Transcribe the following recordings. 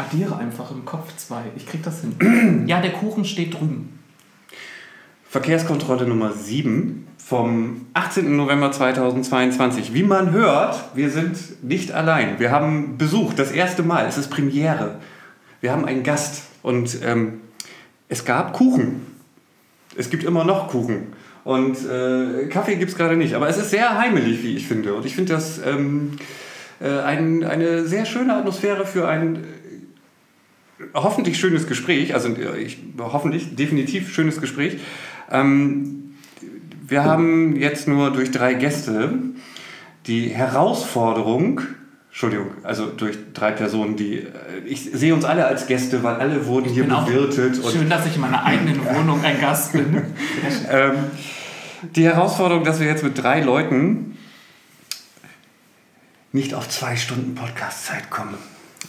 addiere einfach im Kopf zwei. Ich krieg das hin. ja, der Kuchen steht drüben. Verkehrskontrolle Nummer 7 vom 18. November 2022. Wie man hört, wir sind nicht allein. Wir haben Besuch, das erste Mal. Es ist Premiere. Wir haben einen Gast und ähm, es gab Kuchen. Es gibt immer noch Kuchen. Und äh, Kaffee gibt es gerade nicht. Aber es ist sehr heimelig, wie ich finde. Und ich finde das ähm, äh, ein, eine sehr schöne Atmosphäre für ein hoffentlich schönes Gespräch. Also äh, ich, hoffentlich, definitiv schönes Gespräch. Ähm, wir haben jetzt nur durch drei Gäste die Herausforderung, Entschuldigung, also durch drei Personen, die äh, ich sehe uns alle als Gäste, weil alle wurden hier Genau. bewirtet. Schön, dass ich in meiner eigenen Wohnung ein Gast bin. ähm, die Herausforderung, dass wir jetzt mit drei Leuten nicht auf zwei Stunden Podcast-Zeit kommen.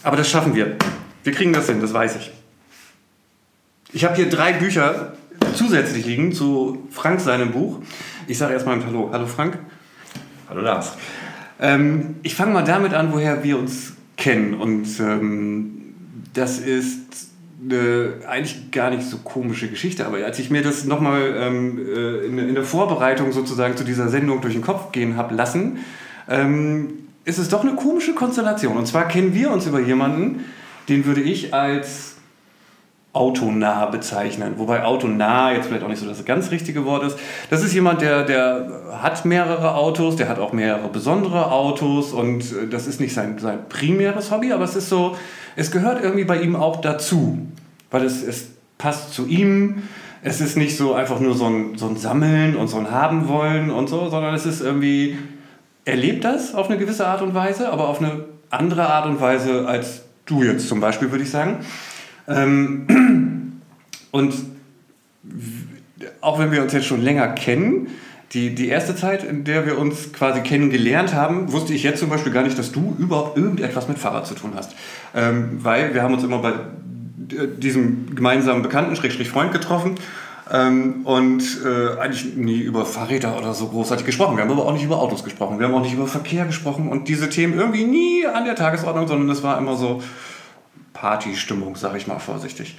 Aber das schaffen wir. Wir kriegen das hin, das weiß ich. Ich habe hier drei Bücher zusätzlich liegen zu Frank seinem Buch. Ich sage erstmal Hallo. Hallo Frank. Hallo Lars. Ähm, ich fange mal damit an, woher wir uns kennen. Und ähm, das ist eine eigentlich gar nicht so komische Geschichte. Aber als ich mir das nochmal ähm, äh, in, in der Vorbereitung sozusagen zu dieser Sendung durch den Kopf gehen habe lassen, ähm, ist es doch eine komische Konstellation. Und zwar kennen wir uns über jemanden, den würde ich als autonah bezeichnen. Wobei autonah jetzt vielleicht auch nicht so das ganz richtige Wort ist. Das ist jemand, der, der hat mehrere Autos, der hat auch mehrere besondere Autos und äh, das ist nicht sein, sein primäres Hobby, aber es ist so, es gehört irgendwie bei ihm auch dazu. Weil es, es passt zu ihm. Es ist nicht so einfach nur so ein, so ein Sammeln und so ein Haben wollen und so, sondern es ist irgendwie, er lebt das auf eine gewisse Art und Weise, aber auf eine andere Art und Weise als du jetzt zum Beispiel, würde ich sagen. Ähm, und auch wenn wir uns jetzt schon länger kennen, die, die erste Zeit, in der wir uns quasi kennengelernt haben, wusste ich jetzt zum Beispiel gar nicht, dass du überhaupt irgendetwas mit Fahrrad zu tun hast. Ähm, weil wir haben uns immer bei d- diesem gemeinsamen Bekannten, Schrägstrich Freund getroffen ähm, und äh, eigentlich nie über Fahrräder oder so großartig gesprochen. Wir haben aber auch nicht über Autos gesprochen. Wir haben auch nicht über Verkehr gesprochen und diese Themen irgendwie nie an der Tagesordnung, sondern es war immer so Partystimmung, sage ich mal vorsichtig.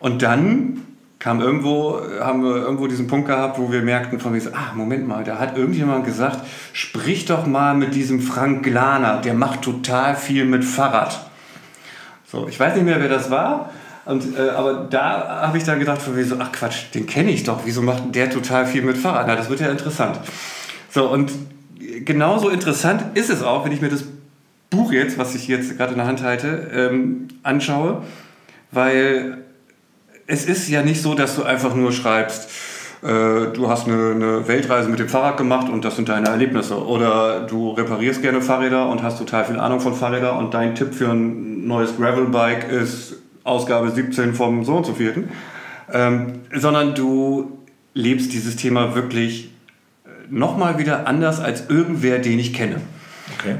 Und dann kam irgendwo, haben wir irgendwo diesen Punkt gehabt, wo wir merkten von so, ah, Moment mal, da hat irgendjemand gesagt, sprich doch mal mit diesem Frank Glaner, der macht total viel mit Fahrrad. So, ich weiß nicht mehr, wer das war, und, äh, aber da habe ich dann gedacht von so, ach Quatsch, den kenne ich doch, wieso macht der total viel mit Fahrrad? Na, das wird ja interessant. So, und genauso interessant ist es auch, wenn ich mir das Buch jetzt, was ich jetzt gerade in der Hand halte, ähm, anschaue, weil es ist ja nicht so, dass du einfach nur schreibst, äh, du hast eine, eine Weltreise mit dem Fahrrad gemacht und das sind deine Erlebnisse. Oder du reparierst gerne Fahrräder und hast total viel Ahnung von Fahrrädern und dein Tipp für ein neues Gravelbike ist Ausgabe 17 vom so und so vierten. Ähm, sondern du lebst dieses Thema wirklich nochmal wieder anders als irgendwer, den ich kenne. Okay.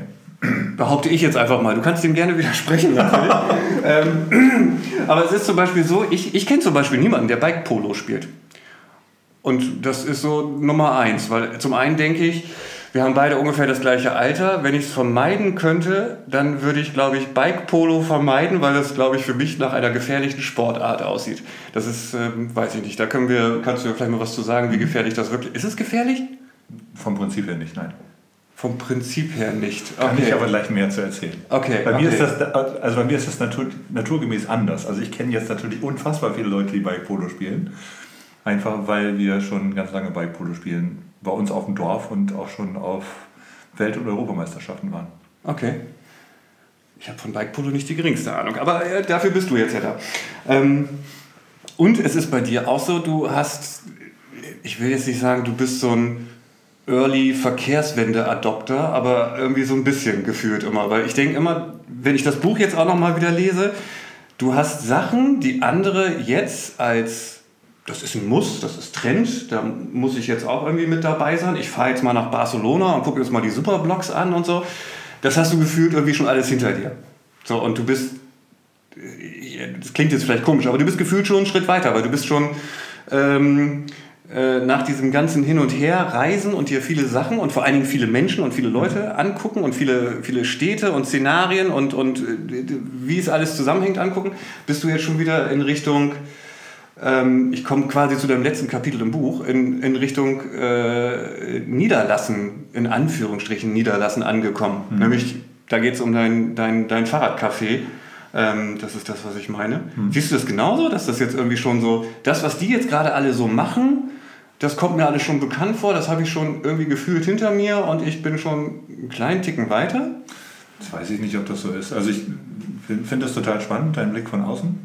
Behaupte ich jetzt einfach mal. Du kannst dem gerne widersprechen, natürlich. ähm, aber es ist zum Beispiel so, ich, ich kenne zum Beispiel niemanden, der Bike Polo spielt. Und das ist so Nummer eins, weil zum einen denke ich, wir haben beide ungefähr das gleiche Alter. Wenn ich es vermeiden könnte, dann würde ich, glaube ich, Bike Polo vermeiden, weil das, glaube ich, für mich nach einer gefährlichen Sportart aussieht. Das ist, ähm, weiß ich nicht. Da können wir, kannst du ja vielleicht mal was zu sagen, wie gefährlich das wirklich ist. Ist es gefährlich? Vom Prinzip her nicht, nein. Vom Prinzip her nicht. Kann ich aber gleich mehr zu erzählen. Okay. Bei mir okay. ist das, also bei mir ist das natur, naturgemäß anders. Also ich kenne jetzt natürlich unfassbar viele Leute, die Bike Polo spielen. Einfach weil wir schon ganz lange Bike Polo spielen. Bei uns auf dem Dorf und auch schon auf Welt- und Europameisterschaften waren. Okay. Ich habe von Bike Polo nicht die geringste Ahnung, aber äh, dafür bist du jetzt ja da. Ähm, und es ist bei dir auch so, du hast, ich will jetzt nicht sagen, du bist so ein Early Verkehrswende-Adopter, aber irgendwie so ein bisschen gefühlt immer. Weil ich denke immer, wenn ich das Buch jetzt auch nochmal wieder lese, du hast Sachen, die andere jetzt als das ist ein Muss, das ist Trend, da muss ich jetzt auch irgendwie mit dabei sein. Ich fahre jetzt mal nach Barcelona und gucke jetzt mal die Superblocks an und so. Das hast du gefühlt irgendwie schon alles hinter dir. So, und du bist, äh, das klingt jetzt vielleicht komisch, aber du bist gefühlt schon einen Schritt weiter, weil du bist schon ähm, äh, nach diesem ganzen Hin und Her reisen und dir viele Sachen und vor allen Dingen viele Menschen und viele Leute angucken und viele, viele Städte und Szenarien und, und äh, wie es alles zusammenhängt angucken, bist du jetzt schon wieder in Richtung, ähm, ich komme quasi zu deinem letzten Kapitel im Buch, in, in Richtung äh, Niederlassen, in Anführungsstrichen Niederlassen angekommen. Mhm. Nämlich, da geht es um dein, dein, dein Fahrradcafé. Ähm, das ist das, was ich meine. Mhm. Siehst du das genauso, dass das jetzt irgendwie schon so, das, was die jetzt gerade alle so machen, das kommt mir alles schon bekannt vor, das habe ich schon irgendwie gefühlt hinter mir und ich bin schon einen kleinen Ticken weiter? Das weiß ich nicht, ob das so ist. Also ich finde das total spannend, dein Blick von außen.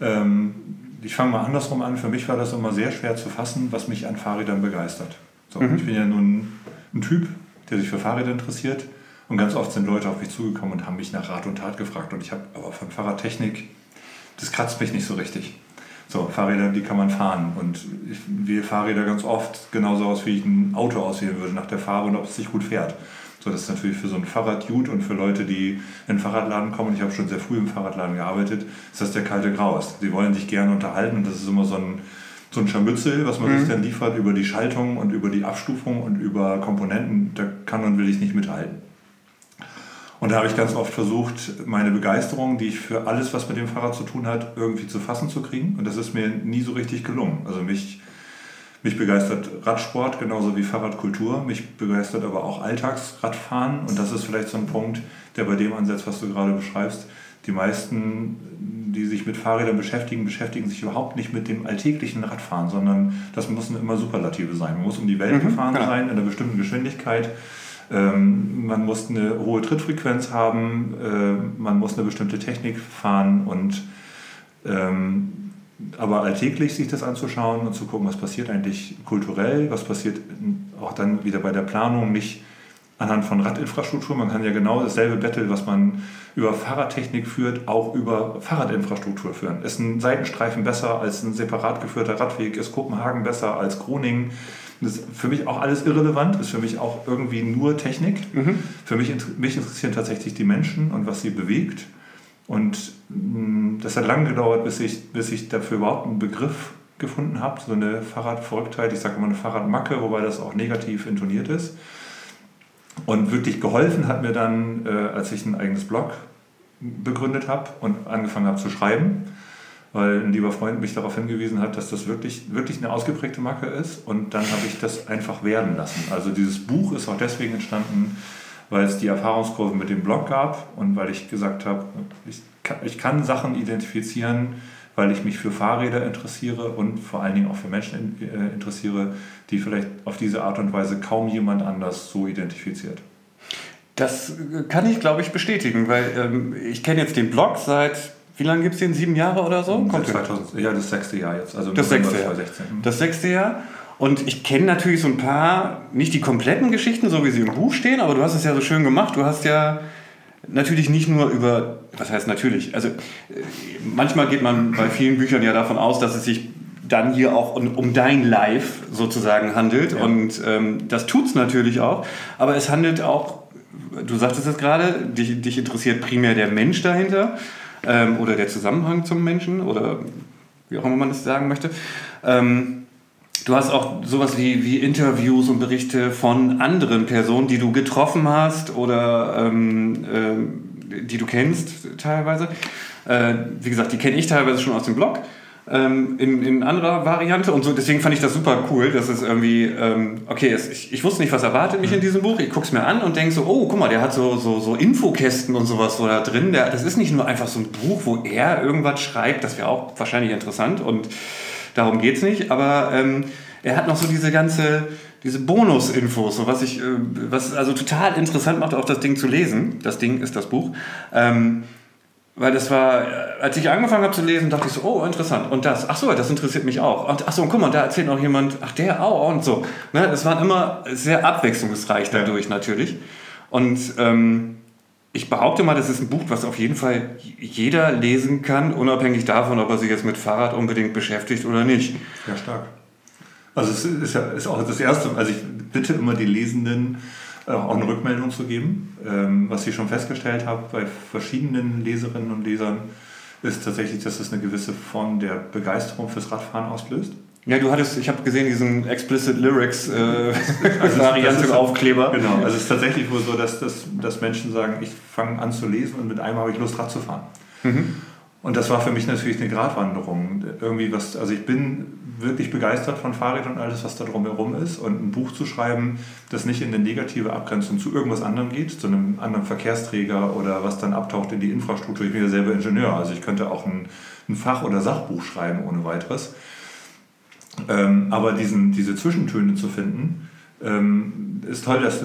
Ähm, ich fange mal andersrum an. Für mich war das immer sehr schwer zu fassen, was mich an Fahrrädern begeistert. So, mhm. Ich bin ja nun ein Typ, der sich für Fahrräder interessiert. Und ganz oft sind Leute auf mich zugekommen und haben mich nach Rat und Tat gefragt. Und ich habe aber von Fahrradtechnik, das kratzt mich nicht so richtig. So, Fahrräder, die kann man fahren. Und ich wähle Fahrräder ganz oft genauso aus, wie ich ein Auto auswählen würde nach der Farbe und ob es sich gut fährt. So, das ist natürlich für so ein Fahrradjud und für Leute, die in den Fahrradladen kommen, ich habe schon sehr früh im Fahrradladen gearbeitet, ist das der kalte Graus. Sie wollen sich gerne unterhalten und das ist immer so ein, so ein Scharmützel, was man mhm. sich dann liefert über die Schaltung und über die Abstufung und über Komponenten. Da kann und will ich nicht mithalten. Und da habe ich ganz oft versucht, meine Begeisterung, die ich für alles, was mit dem Fahrrad zu tun hat, irgendwie zu fassen zu kriegen. Und das ist mir nie so richtig gelungen. Also mich, mich begeistert Radsport genauso wie Fahrradkultur. Mich begeistert aber auch Alltagsradfahren. Und das ist vielleicht so ein Punkt, der bei dem ansetzt, was du gerade beschreibst. Die meisten, die sich mit Fahrrädern beschäftigen, beschäftigen sich überhaupt nicht mit dem alltäglichen Radfahren, sondern das müssen immer Superlative sein. Man muss um die Welt mhm, gefahren ja. sein in einer bestimmten Geschwindigkeit ähm, man muss eine hohe Trittfrequenz haben, äh, man muss eine bestimmte Technik fahren und ähm, aber alltäglich sich das anzuschauen und zu gucken, was passiert eigentlich kulturell, was passiert auch dann wieder bei der Planung, nicht anhand von Radinfrastruktur. Man kann ja genau dasselbe Battle, was man über Fahrradtechnik führt, auch über Fahrradinfrastruktur führen. Ist ein Seitenstreifen besser als ein separat geführter Radweg? Ist Kopenhagen besser als Groningen? Das ist für mich auch alles irrelevant, ist für mich auch irgendwie nur Technik. Mhm. Für mich, mich interessieren tatsächlich die Menschen und was sie bewegt. Und mh, mm, das hat lange gedauert, bis ich, bis ich dafür überhaupt einen Begriff gefunden habe. So eine Fahrradverrücktheit, ich sage immer eine Fahrradmacke, wobei das auch negativ intoniert ist. Und wirklich geholfen hat mir dann, äh, als ich ein eigenes Blog begründet habe und angefangen habe zu schreiben weil ein lieber Freund mich darauf hingewiesen hat, dass das wirklich, wirklich eine ausgeprägte Marke ist und dann habe ich das einfach werden lassen. Also dieses Buch ist auch deswegen entstanden, weil es die Erfahrungskurve mit dem Blog gab und weil ich gesagt habe, ich kann, ich kann Sachen identifizieren, weil ich mich für Fahrräder interessiere und vor allen Dingen auch für Menschen äh, interessiere, die vielleicht auf diese Art und Weise kaum jemand anders so identifiziert. Das kann ich, glaube ich, bestätigen, weil ähm, ich kenne jetzt den Blog seit wie lange gibt es den? Sieben Jahre oder so? Kommt 2000, ja, das sechste Jahr jetzt. Also das sechste Jahr. 2016. Das sechste Jahr. Und ich kenne natürlich so ein paar, nicht die kompletten Geschichten, so wie sie im Buch stehen, aber du hast es ja so schön gemacht. Du hast ja natürlich nicht nur über, was heißt natürlich, also äh, manchmal geht man bei vielen Büchern ja davon aus, dass es sich dann hier auch um, um dein Live sozusagen handelt. Ja. Und ähm, das tut es natürlich auch. Aber es handelt auch, du sagtest es gerade, dich, dich interessiert primär der Mensch dahinter ähm, oder der Zusammenhang zum Menschen oder wie auch immer man das sagen möchte. Ähm, du hast auch sowas wie, wie Interviews und Berichte von anderen Personen, die du getroffen hast oder ähm, äh, die du kennst teilweise. Äh, wie gesagt, die kenne ich teilweise schon aus dem Blog ähm, in, in anderer Variante und so. Deswegen fand ich das super cool, dass es irgendwie, ähm, okay, es, ich, ich wusste nicht, was erwartet mich in diesem Buch. Ich gucke es mir an und denke so, oh, guck mal, der hat so, so, so Infokästen und sowas so da drin. Der, das ist nicht nur einfach so ein Buch, wo er irgendwas schreibt, das wäre auch wahrscheinlich interessant und darum geht es nicht, aber ähm, er hat noch so diese ganze diese Bonus-Infos, so was ich, äh, was also total interessant macht, auch das Ding zu lesen. Das Ding ist das Buch. Ähm, weil das war, als ich angefangen habe zu lesen, dachte ich so, oh, interessant. Und das, ach so, das interessiert mich auch. Und ach so, und guck mal, da erzählt noch jemand, ach der auch und so. Ne, das waren immer sehr abwechslungsreich dadurch natürlich. Und ähm, ich behaupte mal, das ist ein Buch, was auf jeden Fall jeder lesen kann, unabhängig davon, ob er sich jetzt mit Fahrrad unbedingt beschäftigt oder nicht. Ja, stark. Also es ist ja ist auch das Erste, also ich bitte immer die Lesenden, äh, auch eine Rückmeldung zu geben. Ähm, was ich schon festgestellt habe bei verschiedenen Leserinnen und Lesern, ist tatsächlich, dass es eine gewisse Form der Begeisterung fürs Radfahren auslöst. Ja, du hattest, ich habe gesehen, diesen Explicit Lyrics äh, Also Variante ist- Aufkleber. Genau, also es ist tatsächlich wohl so, dass, dass, dass Menschen sagen, ich fange an zu lesen und mit einem habe ich Lust, Rad zu fahren. Und das war für mich natürlich eine Gratwanderung. Irgendwie was, also ich bin wirklich begeistert von Fahrrädern und alles, was da drumherum ist. Und ein Buch zu schreiben, das nicht in eine negative Abgrenzung zu irgendwas anderem geht, zu einem anderen Verkehrsträger oder was dann abtaucht in die Infrastruktur. Ich bin ja selber Ingenieur, also ich könnte auch ein, ein Fach- oder Sachbuch schreiben ohne weiteres. Ähm, aber diesen, diese Zwischentöne zu finden, ähm, ist toll. Dass,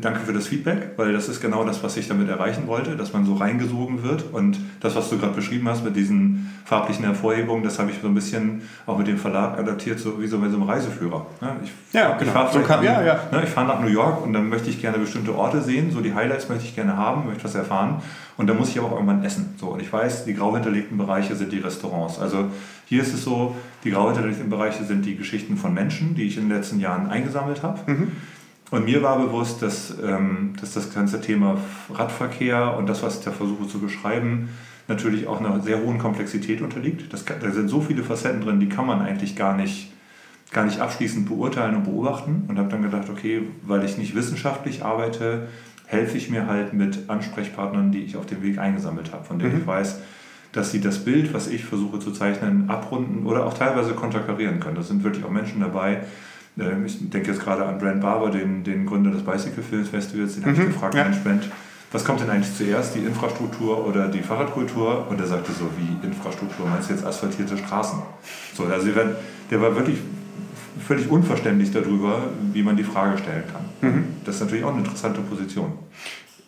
danke für das Feedback, weil das ist genau das, was ich damit erreichen wollte, dass man so reingesogen wird. Und das, was du gerade beschrieben hast mit diesen farblichen Hervorhebungen, das habe ich so ein bisschen auch mit dem Verlag adaptiert, so wie so bei so einem Reiseführer. Ne? Ich, Ja, ich genau. fahre So kann- ja, ja. Ne, ich fahre nach New York und dann möchte ich gerne bestimmte Orte sehen, so die Highlights möchte ich gerne haben, möchte was erfahren und dann muss ich aber auch irgendwann essen. So, und ich weiß, die grau hinterlegten Bereiche sind die Restaurants. Also hier ist es so, die grau hinterlegten Bereiche sind die Geschichten von Menschen, die ich in den letzten Jahren eingesammelt habe. Und mir war bewusst, dass, ähm, dass das ganze Thema Radverkehr und das, was ich da versuche zu beschreiben, natürlich auch einer sehr hohen Komplexität unterliegt. Das, da sind so viele Facetten drin, die kann man eigentlich gar nicht, gar nicht abschließend beurteilen und beobachten. Und habe dann gedacht, okay, weil ich nicht wissenschaftlich arbeite, helfe ich mir halt mit Ansprechpartnern, die ich auf dem Weg eingesammelt habe, von denen ich weiß, dass sie das Bild, was ich versuche zu zeichnen, abrunden oder auch teilweise konterkarieren können. Das sind wirklich auch Menschen dabei. Ähm, Ich denke jetzt gerade an Brent Barber, den, den Gründer des Bicycle Film Festivals. Den habe ich gefragt, ja. Mensch, Brent, was kommt denn eigentlich zuerst, die Infrastruktur oder die Fahrradkultur? Und er sagte so, wie Infrastruktur? Meinst du jetzt asphaltierte Straßen? So, also der war wirklich völlig unverständlich darüber, wie man die Frage stellen kann. Das ist natürlich auch eine interessante Position.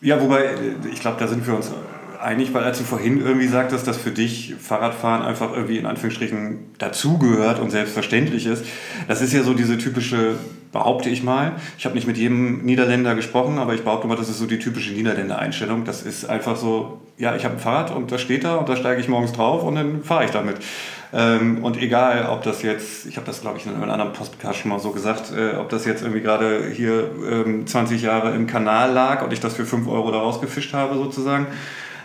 Ja, wobei, äh, ich glaube, da sind wir uns einig, weil als du vorhin irgendwie sagtest, dass für dich Fahrradfahren einfach irgendwie in Anführungsstrichen dazugehört und selbstverständlich ist. Das ist ja so diese typische, behaupte ich mal, ich habe nicht mit jedem Niederländer gesprochen, aber ich behaupte mal, das ist so die typische Niederländer-Einstellung. Das ist einfach so, ja, ich habe ein Fahrrad und das steht da und da steige ich morgens drauf und dann fahre ich damit. Ähm, und egal, ob das jetzt, ich habe das glaube ich in einem anderen Podcast schon mal so gesagt, äh, ob das jetzt irgendwie gerade hier ähm, 20 Jahre im Kanal lag und ich das für 5 Euro da rausgefischt habe sozusagen.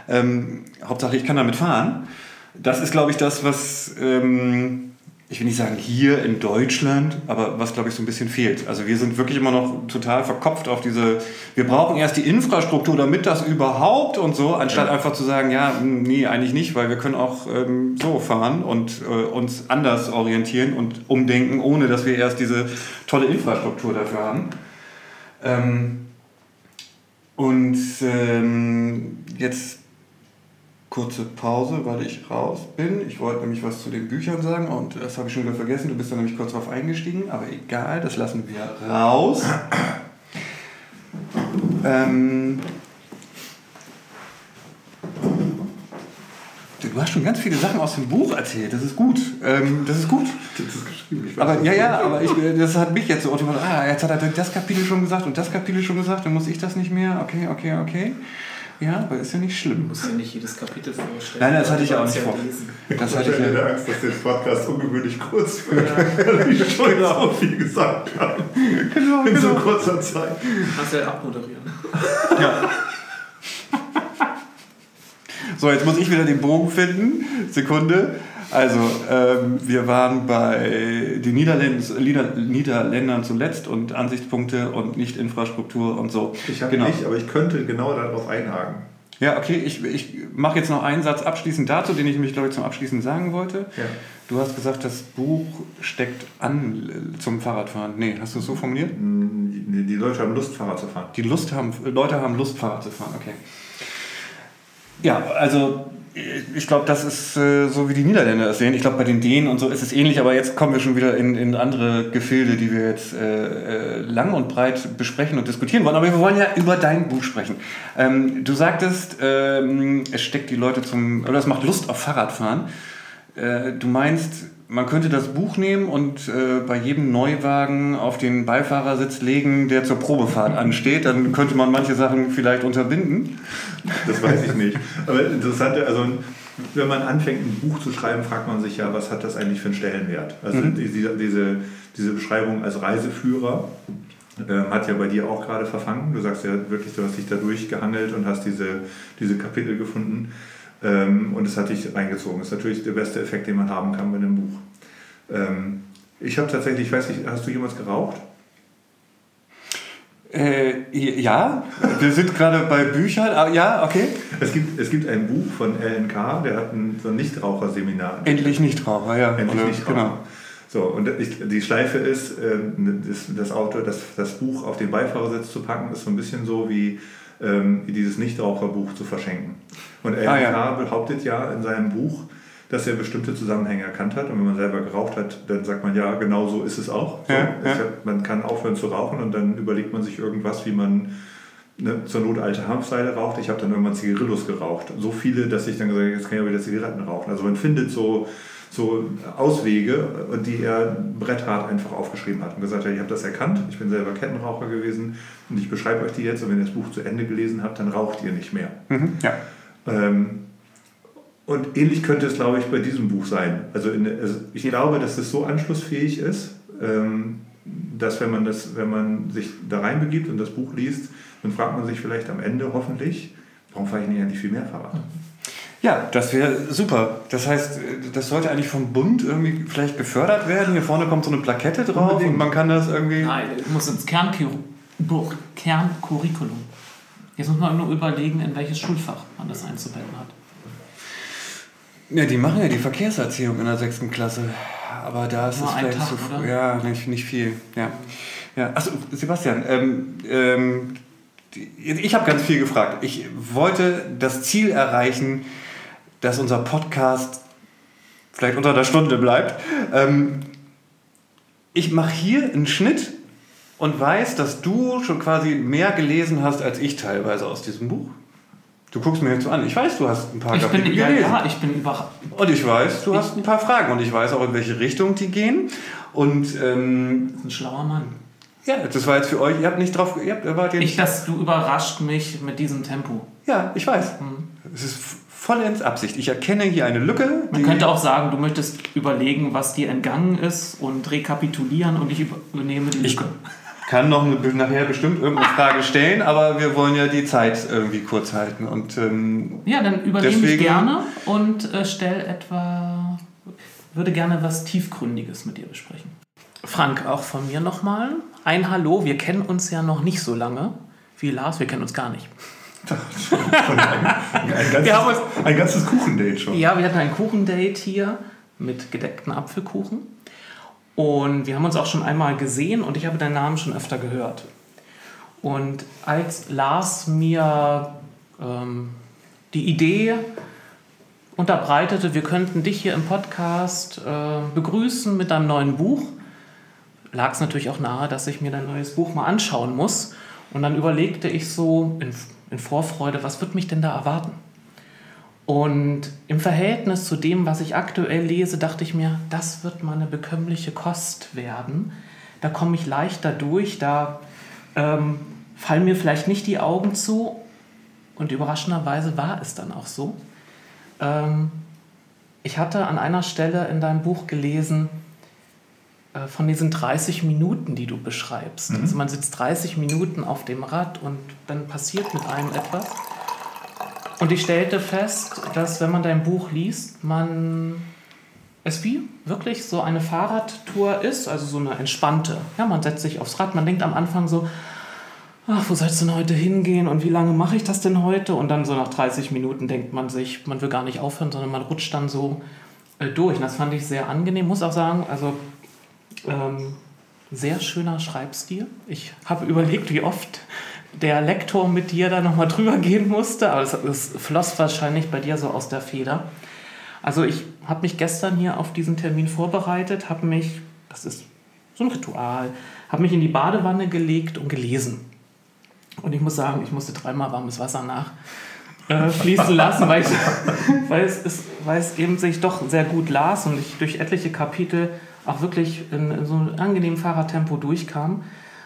Ähm, Hauptsache ich kann damit fahren. Das ist glaube ich das, was, ähm, ich will nicht sagen hier in Deutschland, aber was glaube ich so ein bisschen fehlt. Also wir sind wirklich immer noch total verkopft auf diese, wir brauchen erst die Infrastruktur, damit das überhaupt und so, anstatt einfach zu sagen, ja, mh, nee, eigentlich nicht, weil wir können auch ähm, so fahren und äh, uns anders orientieren und umdenken, ohne dass wir erst diese tolle Infrastruktur dafür haben. Ähm, und ähm, jetzt kurze Pause, weil ich raus bin. Ich wollte nämlich was zu den Büchern sagen und das habe ich schon wieder vergessen. Du bist da nämlich kurz drauf eingestiegen, aber egal, das lassen wir raus. ähm, du hast schon ganz viele Sachen aus dem Buch erzählt. Das ist gut. Ähm, das ist gut. Das ist geschrieben. Aber ja, ja, aber ich, das hat mich jetzt so automatisch. Ah, jetzt hat er das Kapitel schon gesagt und das Kapitel schon gesagt, dann muss ich das nicht mehr. Okay, okay, okay. Ja, aber ist ja nicht schlimm. Du musst ja nicht jedes Kapitel vorstellen. Nein, das hatte ich Du auch nicht ja vor. lesen. Das hatte ich hatte ja. Angst, dass der Podcast ungewöhnlich kurz wird, weil ich schon so viel gesagt habe. Genau, In so genau. kurzer Zeit. Kannst ja abmoderieren. Ja. So, jetzt muss ich wieder den Bogen finden. Sekunde. Also, ähm, wir waren bei den Niederländern, Nieder, Niederländern zuletzt und Ansichtspunkte und nicht Infrastruktur und so. Ich habe genau. nicht, aber ich könnte genau darauf einhaken. Ja, okay, ich, ich mache jetzt noch einen Satz abschließend dazu, den ich mich, glaube ich, zum Abschließen sagen wollte. Ja. Du hast gesagt, das Buch steckt an äh, zum Fahrradfahren. Nee, hast du es so formuliert? Die die Leute haben Lust, Fahrrad zu fahren. Die Lust haben, Leute haben Lust, Fahrrad zu fahren, okay. Ja, also ich glaube, das ist äh, so, wie die Niederländer es sehen. Ich glaube, bei den Dänen und so ist es ähnlich, aber jetzt kommen wir schon wieder in, in andere Gefilde, die wir jetzt äh, äh, lang und breit besprechen und diskutieren wollen. Aber wir wollen ja über dein Buch sprechen. Ähm, du sagtest, ähm, es steckt die Leute zum, oder es macht Lust auf Fahrradfahren. Äh, du meinst, man könnte das Buch nehmen und äh, bei jedem Neuwagen auf den Beifahrersitz legen, der zur Probefahrt ansteht. Dann könnte man manche Sachen vielleicht unterbinden. Das weiß ich nicht. Aber interessant, also wenn man anfängt, ein Buch zu schreiben, fragt man sich ja, was hat das eigentlich für einen Stellenwert? Also die- diese, diese, diese Beschreibung als Reiseführer ähm, hat ja bei dir auch gerade verfangen. Du sagst ja wirklich, du hast dich da durchgehangelt und hast diese, diese Kapitel gefunden. Ähm, und es hat dich eingezogen. Das ist natürlich der beste Effekt, den man haben kann mit einem Buch. Ähm, Ich habe tatsächlich, ich weiß nicht, hast du jemals geraucht? Äh, ja, wir sind gerade bei Büchern. Ah, ja, okay. Es gibt, es gibt ein Buch von LNK, der hat ein, so ein Nichtraucherseminar. Endlich Nichtraucher, ja. Endlich Oder- Nichtraucher. Genau. So, und ich, die Schleife ist, ähm, das, das Auto, das, das Buch auf den Beifahrersitz zu packen, ist so ein bisschen so wie, ähm, dieses Nichtraucherbuch zu verschenken. Und LNK Ah, ja. behauptet ja in seinem Buch, dass er bestimmte Zusammenhänge erkannt hat. Und wenn man selber geraucht hat, dann sagt man, ja, genau so ist es auch. So, Ja, ja. hat, man kann aufhören zu rauchen und dann überlegt man sich irgendwas, wie man ne, zur Not alte Hanfseile raucht. Ich habe dann irgendwann Zigarillos geraucht. So viele, dass ich dann gesagt habe, jetzt kann ich auch wieder Zigaretten rauchen. Also man findet so, so Auswege, die er bretthart einfach aufgeschrieben hat und gesagt hat, ich habe das erkannt, ich bin selber Kettenraucher gewesen und ich beschreibe euch die jetzt und wenn ihr das Buch zu Ende gelesen habt, dann raucht ihr nicht mehr. Mhm, ja. Ähm, und ähnlich könnte es, glaube ich, bei diesem Buch sein. Also, in, also ich glaube, dass es so anschlussfähig ist, ähm, dass wenn man, das, wenn man sich da reinbegibt und das Buch liest, dann fragt man sich vielleicht am Ende hoffentlich, warum fahre ich nicht eigentlich viel mehr Fahrrad? Ja, das wäre super. Das heißt, das sollte eigentlich vom Bund irgendwie vielleicht gefördert werden. Hier vorne kommt so eine Plakette drauf Unbedingt. und man kann das irgendwie. Nein, es muss ins Kerncur Kerncurriculum. Jetzt muss man nur überlegen, in welches Schulfach man das einzubetten hat. Ja, die machen ja die Verkehrserziehung in der sechsten Klasse. Aber da ist Nur es vielleicht Tag, so. oder? Ja, nicht, nicht viel. Ja. Ja. Achso, Sebastian, ähm, ähm, ich habe ganz viel gefragt. Ich wollte das Ziel erreichen, dass unser Podcast vielleicht unter einer Stunde bleibt. Ähm, ich mache hier einen Schnitt und weiß, dass du schon quasi mehr gelesen hast als ich teilweise aus diesem Buch. Du guckst mir jetzt so an. Ich weiß, du hast ein paar Ich Kapitel bin, ja, gelesen. ja, ich bin überrascht. Und ich weiß, du hast ein paar Fragen und ich weiß auch, in welche Richtung die gehen. Und ähm, Ein schlauer Mann. ja, das war jetzt für euch, ihr habt nicht drauf, ihr habt, ihr wart jetzt, Ich, dass du überrascht mich mit diesem Tempo. ja, ich weiß. Hm. Es ist vollends Absicht. Ich erkenne hier eine Lücke. Man könnte auch sagen, du möchtest überlegen, was dir entgangen ist und rekapitulieren und ich übernehme die Ich Lücke. kann noch eine, nachher bestimmt irgendeine Frage stellen, aber wir wollen ja die Zeit irgendwie kurz halten. Und ähm, Ja, dann übernehme ich Deswegen- gerne und äh, stell etwa, würde gerne was Tiefgründiges mit dir besprechen. Frank, auch von mir nochmal ein Hallo. Wir kennen uns ja noch nicht so lange wie Lars, wir kennen uns gar nicht. Ein, ganzes, Wir haben uns- ein ganzes Kuchendate schon. Ja, wir hatten ein Kuchendate hier mit gedeckten Apfelkuchen. Und wir haben uns auch schon einmal gesehen und ich habe deinen Namen schon öfter gehört. Und als Lars mir ähm, die Idee unterbreitete, wir könnten dich hier im Podcast äh, begrüßen mit deinem neuen Buch, lag es natürlich auch nahe, dass ich mir dein neues Buch mal anschauen muss. Und dann überlegte ich so in, in Vorfreude, was wird mich denn da erwarten? Und im Verhältnis zu dem, was ich aktuell lese, dachte ich mir, das wird mal eine bekömmliche Kost werden. Da komme ich leichter durch, da ähm, fallen mir vielleicht nicht die Augen zu. Und überraschenderweise war es dann auch so. Ähm, ich hatte an einer Stelle in deinem Buch gelesen, von diesen 30 Minuten, die du beschreibst. Also man sitzt 30 Minuten auf dem Rad und dann passiert mit einem etwas. Und ich stellte fest, dass wenn man dein Buch liest, man es wie wirklich so eine Fahrradtour ist, also so eine entspannte. Ja, man setzt sich aufs Rad, man denkt am Anfang so, ach, wo soll es denn heute hingehen und wie lange mache ich das denn heute? Und dann so nach 30 Minuten denkt man sich, man will gar nicht aufhören, sondern man rutscht dann so äh, durch. Und das fand ich sehr angenehm, muss auch sagen, also ähm, sehr schöner Schreibstil. Ich habe überlegt, wie oft der Lektor mit dir da nochmal drüber gehen musste, aber es, es floss wahrscheinlich bei dir so aus der Feder. Also ich habe mich gestern hier auf diesen Termin vorbereitet, habe mich, das ist so ein Ritual, habe mich in die Badewanne gelegt und gelesen. Und ich muss sagen, ich musste dreimal warmes Wasser nach äh, fließen lassen, weil, ich, weil, es ist, weil es eben sich doch sehr gut las und ich durch etliche Kapitel auch wirklich in, in so einem angenehmen Fahrradtempo durchkam.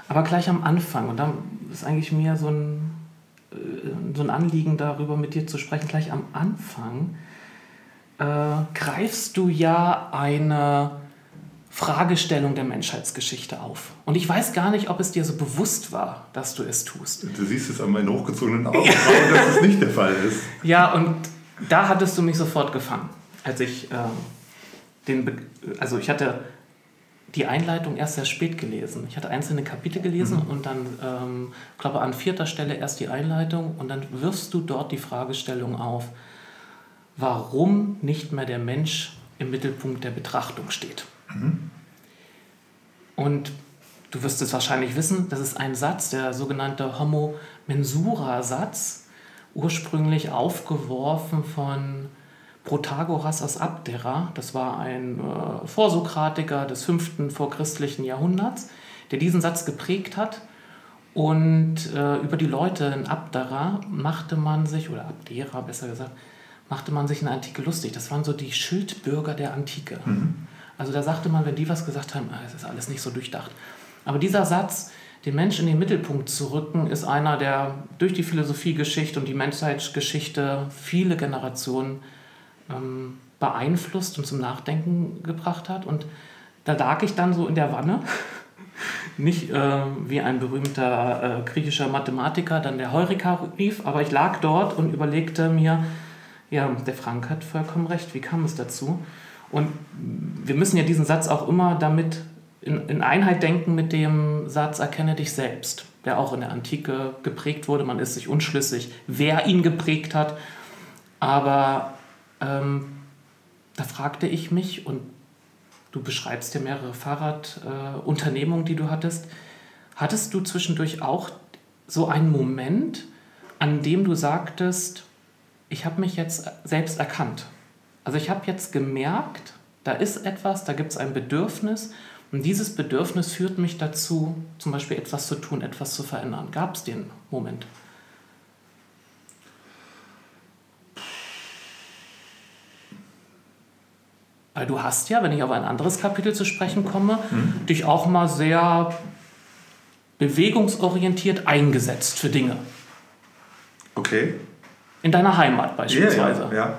Aber gleich am Anfang, und da ist eigentlich mir so ein, äh, so ein Anliegen darüber mit dir zu sprechen, gleich am Anfang äh, greifst du ja eine Fragestellung der Menschheitsgeschichte auf. Und ich weiß gar nicht, ob es dir so bewusst war, dass du es tust. Du siehst es an meinen hochgezogenen Augenbrauen, dass es nicht der Fall ist. Ja, und da hattest du mich sofort gefangen, als ich ähm, den, Be also ich hatte die Einleitung erst sehr spät gelesen. Ich hatte einzelne Kapitel gelesen mhm. und dann, ähm, glaube an vierter Stelle erst die Einleitung und dann wirfst du dort die Fragestellung auf, warum nicht mehr der Mensch im Mittelpunkt der Betrachtung steht. Mhm. Und du wirst es wahrscheinlich wissen, das ist ein Satz, der sogenannte Homo Mensura-Satz, ursprünglich aufgeworfen von Protagoras aus Abdera, das war ein äh, Vorsokratiker des 5. vorchristlichen Jahrhunderts, der diesen Satz geprägt hat. Und äh, über die Leute in Abdera machte man sich, oder Abdera besser gesagt, machte man sich in der Antike lustig. Das waren so die Schildbürger der Antike. Mhm. Also da sagte man, wenn die was gesagt haben, ah, es ist alles nicht so durchdacht. Aber dieser Satz, den Menschen in den Mittelpunkt zu rücken, ist einer, der durch die Philosophiegeschichte und die Menschheitsgeschichte viele Generationen ähm, beeinflusst und zum Nachdenken gebracht hat. Und da lag ich dann so in der Wanne, nicht äh, wie ein berühmter äh, griechischer Mathematiker, dann der Heureka rief, aber ich lag dort und überlegte mir, ja, der Frank hat vollkommen recht, wie kam es dazu? Und wir müssen ja diesen Satz auch immer damit in, in Einheit denken mit dem Satz, erkenne dich selbst, der auch in der Antike geprägt wurde. Man ist sich unschlüssig, wer ihn geprägt hat. Aber ähm, da fragte ich mich, und du beschreibst ja mehrere Fahrradunternehmungen, äh, die du hattest, hattest du zwischendurch auch so einen Moment, an dem du sagtest, ich habe mich jetzt selbst erkannt. Also ich habe jetzt gemerkt, da ist etwas, da gibt es ein Bedürfnis und dieses Bedürfnis führt mich dazu, zum Beispiel etwas zu tun, etwas zu verändern. Gab es den Moment? Weil du hast ja, wenn ich auf ein anderes Kapitel zu sprechen komme, mhm. dich auch mal sehr bewegungsorientiert eingesetzt für Dinge. Okay. In deiner Heimat beispielsweise. Ja, ja, ja.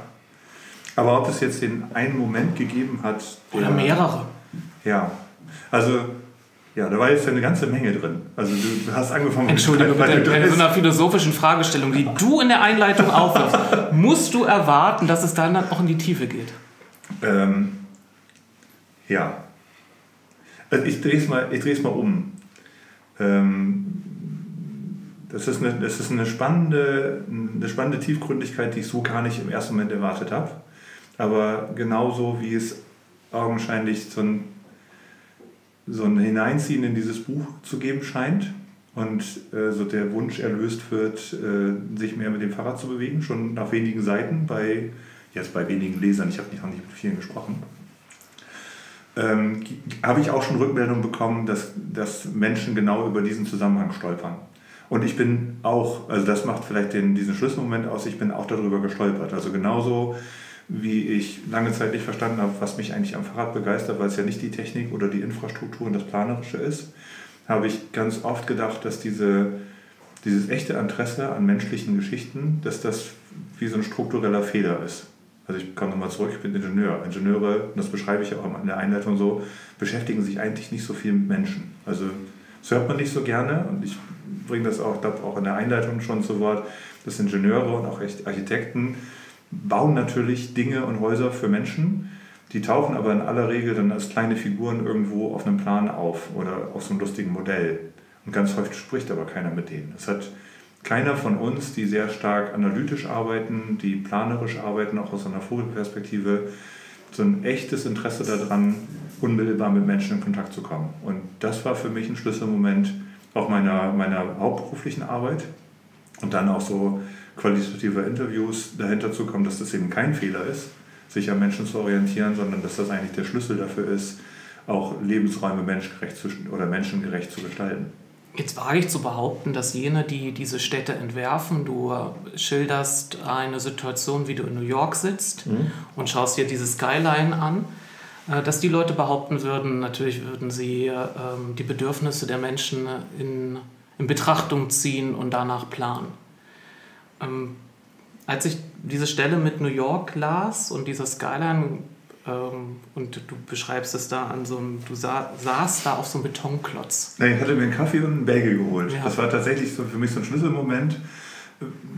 Aber ob es jetzt den einen Moment gegeben hat. Oder mehrere. Ja. Also, ja, da war jetzt eine ganze Menge drin. Also du hast angefangen Entschuldige mit bitte, bei so einer philosophischen Fragestellung, die du in der Einleitung aufwirfst, musst du erwarten, dass es dann auch in die Tiefe geht. Ähm, ja. Also ich drehe es mal, mal um. Ähm, das ist, eine, das ist eine, spannende, eine spannende Tiefgründigkeit, die ich so gar nicht im ersten Moment erwartet habe. Aber genauso wie es augenscheinlich so ein, so ein Hineinziehen in dieses Buch zu geben scheint und äh, so der Wunsch erlöst wird, äh, sich mehr mit dem Fahrrad zu bewegen, schon nach wenigen Seiten bei jetzt bei wenigen Lesern, ich habe nicht, nicht mit vielen gesprochen, ähm, habe ich auch schon Rückmeldungen bekommen, dass, dass Menschen genau über diesen Zusammenhang stolpern. Und ich bin auch, also das macht vielleicht den, diesen Schlüsselmoment aus, ich bin auch darüber gestolpert. Also genauso wie ich lange Zeit nicht verstanden habe, was mich eigentlich am Fahrrad begeistert, weil es ja nicht die Technik oder die Infrastruktur und das Planerische ist, habe ich ganz oft gedacht, dass diese, dieses echte Interesse an menschlichen Geschichten, dass das wie so ein struktureller Fehler ist. Also ich komme nochmal zurück, ich bin Ingenieur. Ingenieure, das beschreibe ich auch in der Einleitung so, beschäftigen sich eigentlich nicht so viel mit Menschen. Also das hört man nicht so gerne und ich bringe das auch, glaube auch in der Einleitung schon zu Wort, dass Ingenieure und auch Architekten bauen natürlich Dinge und Häuser für Menschen, die tauchen aber in aller Regel dann als kleine Figuren irgendwo auf einem Plan auf oder auf so einem lustigen Modell. Und ganz häufig spricht aber keiner mit denen. Es hat keiner von uns, die sehr stark analytisch arbeiten, die planerisch arbeiten, auch aus einer Vogelperspektive, so ein echtes Interesse daran, unmittelbar mit Menschen in Kontakt zu kommen. Und das war für mich ein Schlüsselmoment auch meiner, meiner hauptberuflichen Arbeit. Und dann auch so qualitative Interviews dahinter zu kommen, dass das eben kein Fehler ist, sich an Menschen zu orientieren, sondern dass das eigentlich der Schlüssel dafür ist, auch Lebensräume menschgerecht zu, oder menschengerecht zu gestalten. Jetzt wage ich zu behaupten, dass jene, die diese Städte entwerfen, du schilderst eine Situation, wie du in New York sitzt mhm. und schaust dir diese Skyline an, äh, dass die Leute behaupten würden, natürlich würden sie ähm, die Bedürfnisse der Menschen in, in Betrachtung ziehen und danach planen. Ähm, als ich diese Stelle mit New York las und dieser Skyline und du beschreibst es da an so einem, du sa saßt da auf so einem Betonklotz. Nein, ich hatte mir einen Kaffee und einen Bagel geholt. Ja. Das war tatsächlich so für mich so ein Schlüsselmoment.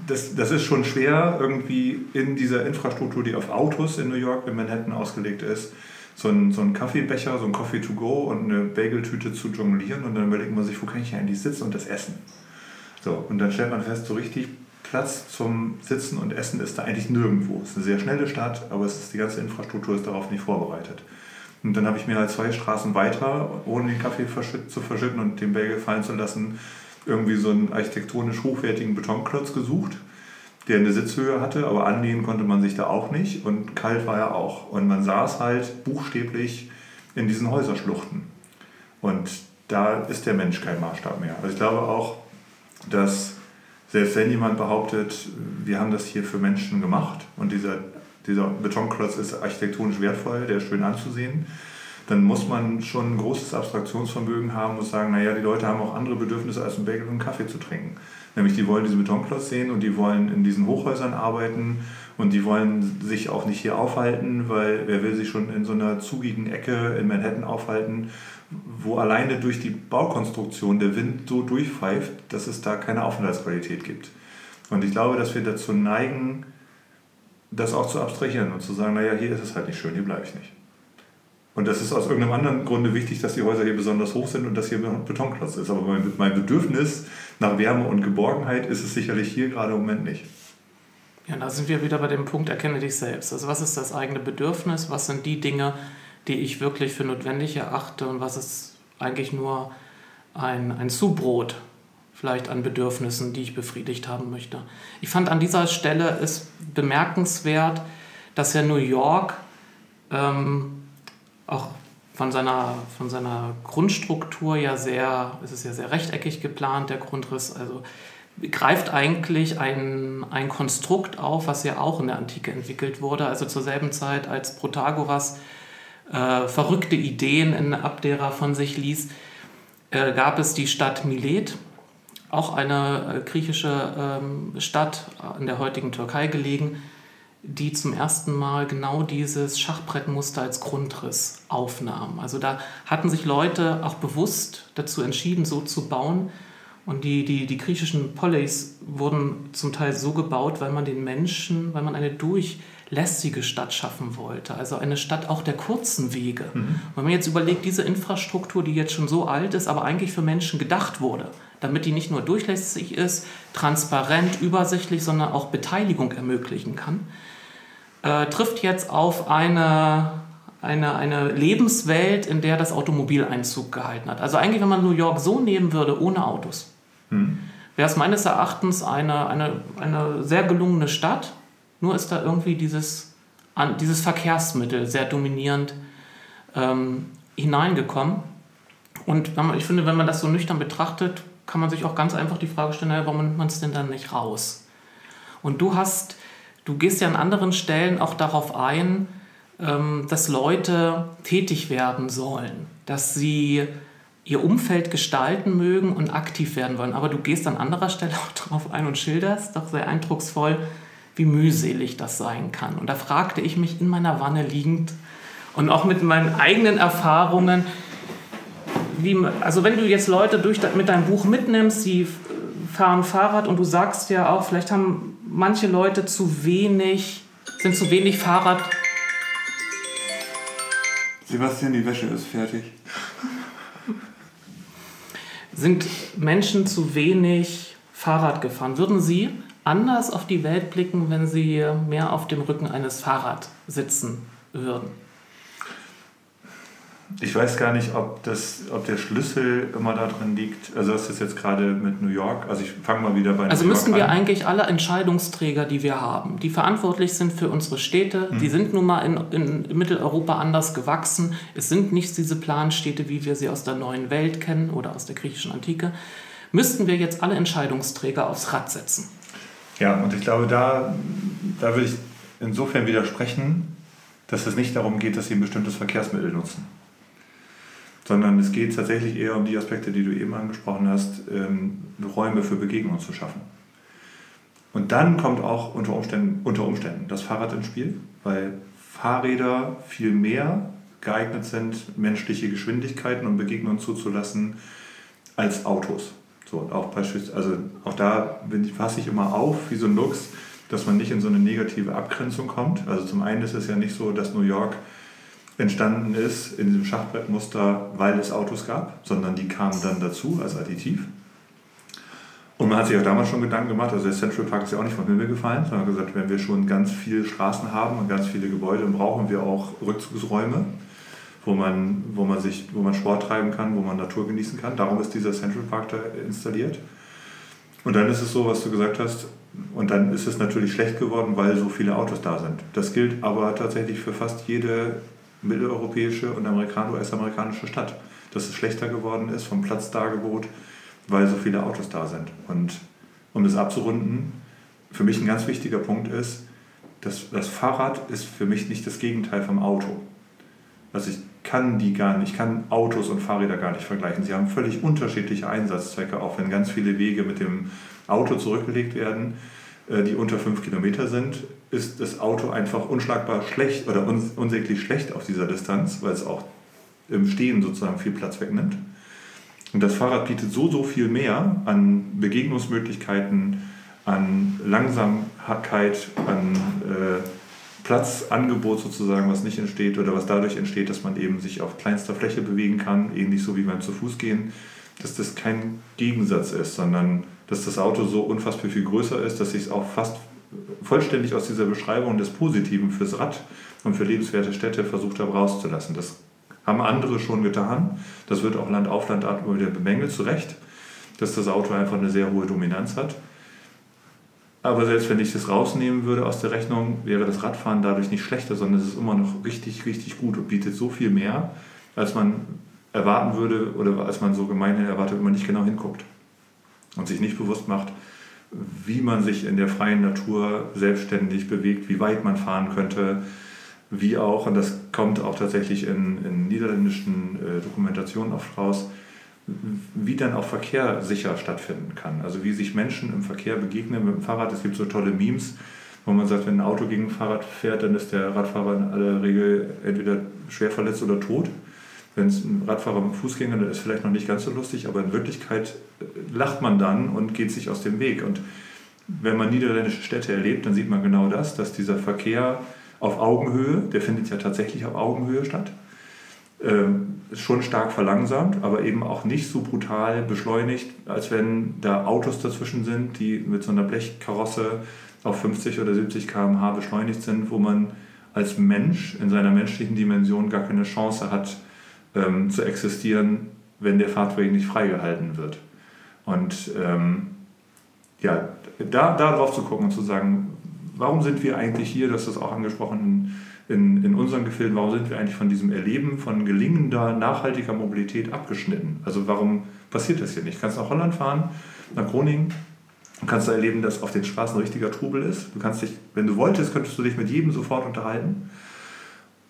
Das, das ist schon schwer, irgendwie in dieser Infrastruktur, die auf Autos in New York, in Manhattan ausgelegt ist, so einen, so einen Kaffeebecher, so ein Coffee to go und eine Bageltüte zu jonglieren und dann überlegt man sich, wo kann ich eigentlich sitzen und das essen. So, und dann stellt man fest, so richtig Platz zum Sitzen und Essen ist da eigentlich nirgendwo. Es ist eine sehr schnelle Stadt, aber es ist, die ganze Infrastruktur ist darauf nicht vorbereitet. Und dann habe ich mir halt zwei Straßen weiter, ohne den Kaffee zu verschütten und den Bagel fallen zu lassen, irgendwie so einen architektonisch hochwertigen Betonklotz gesucht, der eine Sitzhöhe hatte, aber anlehnen konnte man sich da auch nicht und kalt war er auch. Und man saß halt buchstäblich in diesen Häuserschluchten. Und da ist der Mensch kein Maßstab mehr. Also ich glaube auch, dass selbst wenn jemand behauptet, wir haben das hier für Menschen gemacht und dieser, dieser Betonklotz ist architektonisch wertvoll, der ist schön anzusehen, dann muss man schon ein großes Abstraktionsvermögen haben und sagen, naja, die Leute haben auch andere Bedürfnisse als einen Bagel und einen Kaffee zu trinken. Nämlich die wollen diesen Betonklotz sehen und die wollen in diesen Hochhäusern arbeiten und die wollen sich auch nicht hier aufhalten, weil wer will sich schon in so einer zugigen Ecke in Manhattan aufhalten, wo alleine durch die Baukonstruktion der Wind so durchpfeift, dass es da keine Aufenthaltsqualität gibt. Und ich glaube, dass wir dazu neigen, das auch zu abstrahieren und zu sagen, naja, hier ist es halt nicht schön, hier bleibe ich nicht. Und das ist aus irgendeinem anderen Grunde wichtig, dass die Häuser hier besonders hoch sind und dass hier Betonklotz ist. Aber mein Bedürfnis nach Wärme und Geborgenheit ist es sicherlich hier gerade im Moment nicht. Ja, da sind wir wieder bei dem Punkt, erkenne dich selbst. Also was ist das eigene Bedürfnis? Was sind die Dinge, die ich wirklich für notwendig erachte und was ist eigentlich nur ein, ein Zubrot vielleicht an Bedürfnissen, die ich befriedigt haben möchte. Ich fand an dieser Stelle es bemerkenswert, dass ja New York ähm, auch von seiner, von seiner Grundstruktur ja sehr, es ist ja sehr rechteckig geplant, der Grundriss, also greift eigentlich ein, ein Konstrukt auf, was ja auch in der Antike entwickelt wurde, also zur selben Zeit, als Protagoras äh, verrückte Ideen in Abdera von sich ließ, äh, gab es die Stadt Milet, auch eine äh, griechische ähm, Stadt in der heutigen Türkei gelegen, die zum ersten Mal genau dieses Schachbrettmuster als Grundriss aufnahm. Also da hatten sich Leute auch bewusst dazu entschieden, so zu bauen. Und die, die, die griechischen Polis wurden zum Teil so gebaut, weil man den Menschen, weil man eine durch lässige Stadt schaffen wollte. Also eine Stadt auch der kurzen Wege. Mhm. Wenn man jetzt überlegt, diese Infrastruktur, die jetzt schon so alt ist, aber eigentlich für Menschen gedacht wurde, damit die nicht nur durchlässig ist, transparent, übersichtlich, sondern auch Beteiligung ermöglichen kann, äh, trifft jetzt auf eine, eine, eine Lebenswelt, in der das Automobil Einzug gehalten hat. Also eigentlich, wenn man New York so nehmen würde, ohne Autos, mhm. wäre es meines Erachtens eine, eine, eine sehr gelungene Stadt, nur ist da irgendwie dieses, dieses Verkehrsmittel sehr dominierend ähm, hineingekommen. Und ich finde, wenn man das so nüchtern betrachtet, kann man sich auch ganz einfach die Frage stellen, warum nimmt man es denn dann nicht raus? Und du hast, du gehst ja an anderen Stellen auch darauf ein, ähm, dass Leute tätig werden sollen, dass sie ihr Umfeld gestalten mögen und aktiv werden wollen. Aber du gehst an anderer Stelle auch darauf ein und schilderst doch sehr eindrucksvoll, wie mühselig das sein kann. Und da fragte ich mich in meiner Wanne liegend und auch mit meinen eigenen Erfahrungen, wie, also wenn du jetzt Leute durch, mit deinem Buch mitnimmst, sie fahren Fahrrad und du sagst ja auch, vielleicht haben manche Leute zu wenig, sind zu wenig Fahrrad. Sebastian, die Wäsche ist fertig. Sind Menschen zu wenig Fahrrad gefahren? Würden Sie anders auf die Welt blicken, wenn sie mehr auf dem Rücken eines Fahrrads sitzen würden? Ich weiß gar nicht, ob, das, ob der Schlüssel immer darin liegt. Also das ist jetzt gerade mit New York. Also ich fange mal wieder bei New Also York müssen wir an. eigentlich alle Entscheidungsträger, die wir haben, die verantwortlich sind für unsere Städte, hm. die sind nun mal in, in Mitteleuropa anders gewachsen. Es sind nicht diese Planstädte, wie wir sie aus der neuen Welt kennen oder aus der griechischen Antike. Müssten wir jetzt alle Entscheidungsträger aufs Rad setzen? Ja, und ich glaube, da, da will ich insofern widersprechen, dass es nicht darum geht, dass sie ein bestimmtes Verkehrsmittel nutzen. Sondern es geht tatsächlich eher um die Aspekte, die du eben angesprochen hast, ähm, Räume für Begegnungen zu schaffen. Und dann kommt auch unter Umständen, unter Umständen das Fahrrad ins Spiel, weil Fahrräder viel mehr geeignet sind, menschliche Geschwindigkeiten und Begegnungen zuzulassen als Autos. So, und auch beispielsweise, also auch da fasse ich immer auf, wie so ein Lux, dass man nicht in so eine negative Abgrenzung kommt. Also zum einen ist es ja nicht so, dass New York entstanden ist in diesem Schachbrettmuster, weil es Autos gab, sondern die kamen dann dazu als Additiv. Und man hat sich auch damals schon Gedanken gemacht, also der Central Park ist ja auch nicht vom Himmel gefallen, sondern gesagt, wenn wir schon ganz viele Straßen haben und ganz viele Gebäude, dann brauchen wir auch Rückzugsräume, wo man, wo man, sich, wo man Sport treiben kann, wo man Natur genießen kann. Darum ist dieser Central Park da installiert. Und dann ist es so, was du gesagt hast, und dann ist es natürlich schlecht geworden, weil so viele Autos da sind. Das gilt aber tatsächlich für fast jede mitteleuropäische und US-amerikanische Stadt, dass es schlechter geworden ist vom Platzdargebot, weil so viele Autos da sind. Und um das abzurunden, für mich ein ganz wichtiger Punkt ist, dass das Fahrrad ist für mich nicht das Gegenteil vom Auto. Also ich kann die gar nicht, ich kann Autos und Fahrräder gar nicht vergleichen. Sie haben völlig unterschiedliche Einsatzzwecke, auch wenn ganz viele Wege mit dem Auto zurückgelegt werden, äh, die unter fünf Kilometer sind, ist das Auto einfach unschlagbar schlecht oder unsäglich schlecht auf dieser Distanz, weil es auch im Stehen sozusagen viel Platz wegnimmt. Und das Fahrrad bietet so, so viel mehr an Begegnungsmöglichkeiten, an Langsamkeit, an äh, Platzangebot sozusagen, was nicht entsteht oder was dadurch entsteht, dass man eben sich auf kleinster Fläche bewegen kann, ähnlich so wie beim zu Fuß gehen, dass das kein Gegensatz ist, sondern dass das Auto so unfassbar viel größer ist, dass ich es auch fast vollständig aus dieser Beschreibung des Positiven fürs Rad und für lebenswerte Städte versucht habe rauszulassen. Das haben andere schon getan. Das wird auch Land auf Land immer wieder bemängelt, zu Recht, dass das Auto einfach eine sehr hohe Dominanz hat. Aber selbst wenn ich das rausnehmen würde aus der Rechnung, wäre das Radfahren dadurch nicht schlechter, sondern es ist immer noch richtig, richtig gut und bietet so viel mehr, als man erwarten würde oder als man so gemeinhin erwartet, wenn man nicht genau hinguckt und sich nicht bewusst macht, wie man sich in der freien Natur selbstständig bewegt, wie weit man fahren könnte, wie auch, und das kommt auch tatsächlich in, in niederländischen äh, Dokumentationen oft raus, wie dann auch Verkehr sicher stattfinden kann. Also wie sich Menschen im Verkehr begegnen mit dem Fahrrad. Es gibt so tolle Memes, wo man sagt, wenn ein Auto gegen ein Fahrrad fährt, dann ist der Radfahrer in aller Regel entweder schwer verletzt oder tot. Wenn es ein Radfahrer mit Fußgänger, ist es vielleicht noch nicht ganz so lustig, aber in Wirklichkeit äh, lacht man dann und geht sich aus dem Weg. Und wenn man niederländische Städte erlebt, dann sieht man genau das, dass dieser Verkehr auf Augenhöhe, der findet ja tatsächlich auf Augenhöhe statt, ähm, schon stark verlangsamt, aber eben auch nicht so brutal beschleunigt, als wenn da Autos dazwischen sind, die mit so einer Blechkarosse auf 50 oder 70 km/h beschleunigt sind, wo man als Mensch in seiner menschlichen Dimension gar keine Chance hat ähm, zu existieren, wenn der Fahrtweg nicht freigehalten wird. Und ähm, ja, da, da drauf zu gucken und zu sagen, warum sind wir eigentlich hier, das ist auch angesprochen in, in unseren Gefilden, warum sind wir eigentlich von diesem Erleben von gelingender, nachhaltiger Mobilität abgeschnitten? Also warum passiert das hier nicht? Kannst nach Holland fahren, nach Groningen, und kannst da erleben, dass auf den Straßen richtiger Trubel ist. Du kannst dich, wenn du wolltest, könntest du dich mit jedem sofort unterhalten.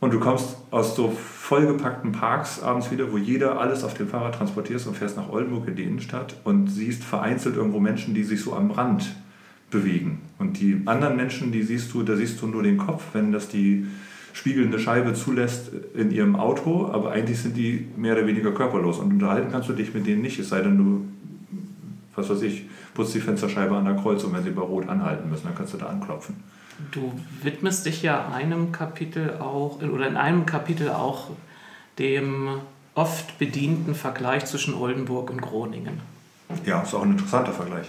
Und du kommst aus so vollgepackten Parks abends wieder, wo jeder alles auf dem Fahrrad transportiert und fährst nach Oldenburg in die Innenstadt und siehst vereinzelt irgendwo Menschen, die sich so am Rand bewegen. Und die anderen Menschen, die siehst du, da siehst du nur den Kopf, wenn das die spiegelnde Scheibe zulässt in ihrem Auto, aber eigentlich sind die mehr oder weniger körperlos. Und unterhalten kannst du dich mit denen nicht, es sei denn, du, was weiß ich, putzt die Fensterscheibe an der Kreuzung, wenn sie bei Rot anhalten müssen, dann kannst du da anklopfen. Du widmest dich ja einem Kapitel auch, oder in einem Kapitel auch dem oft bedienten Vergleich zwischen Oldenburg und Groningen. Ja, ist auch ein interessanter Vergleich.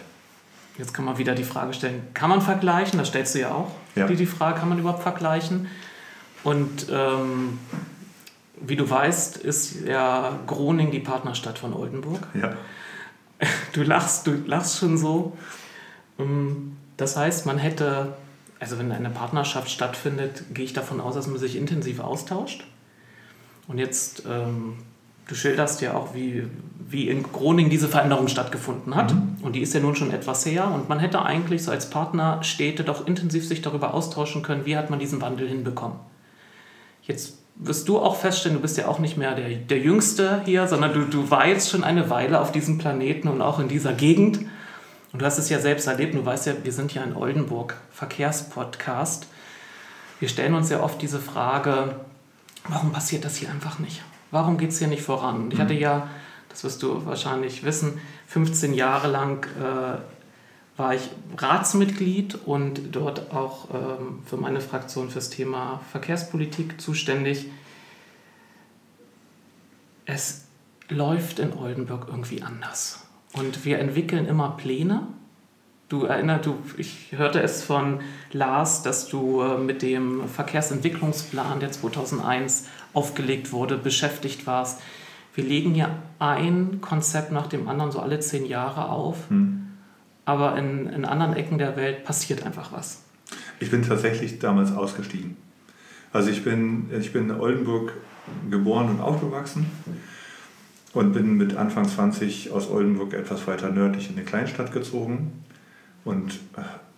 Jetzt kann man wieder die Frage stellen, kann man vergleichen? Das stellst du ja auch, ja. Die, die Frage, kann man überhaupt vergleichen? Und ähm, wie du weißt, ist ja Groningen die Partnerstadt von Oldenburg. Ja. Du lachst, du lachst schon so. Ähm, das heißt, man hätte, also wenn eine Partnerschaft stattfindet, gehe ich davon aus, dass man sich intensiv austauscht. Und jetzt ähm, Du schilderst ja auch, wie, wie in Groningen diese Veränderung stattgefunden hat. Mhm. Und die ist ja nun schon etwas her. Und man hätte eigentlich so als Partner Städte doch intensiv sich darüber austauschen können, wie hat man diesen Wandel hinbekommen. Jetzt wirst du auch feststellen, du bist ja auch nicht mehr der, der Jüngste hier, sondern du, du weilst schon eine Weile auf diesem Planeten und auch in dieser Gegend. Und du hast es ja selbst erlebt, du weißt ja, wir sind ja in Oldenburg, Verkehrspodcast. Wir stellen uns ja oft diese Frage, warum passiert das hier einfach nicht? Warum geht es hier nicht voran? Und ich hatte mhm. ja, das wirst du wahrscheinlich wissen, 15 Jahre lang äh, war ich Ratsmitglied und dort auch ähm, für meine Fraktion fürs Thema Verkehrspolitik zuständig. es läuft in Oldenburg irgendwie anders. Und wir entwickeln immer Pläne. Du erinnerst, du, ich hörte es von Lars, dass du äh, mit dem Verkehrsentwicklungsplan, der 2001 aufgelegt wurde, beschäftigt warst. Wir legen ja ein Konzept nach dem anderen so alle zehn Jahre auf, hm. aber in, in anderen Ecken der Welt passiert einfach was. Ich bin tatsächlich damals ausgestiegen. Also ich bin, ich bin in Oldenburg geboren und aufgewachsen und bin mit Anfang 20 aus Oldenburg etwas weiter nördlich in eine Kleinstadt gezogen und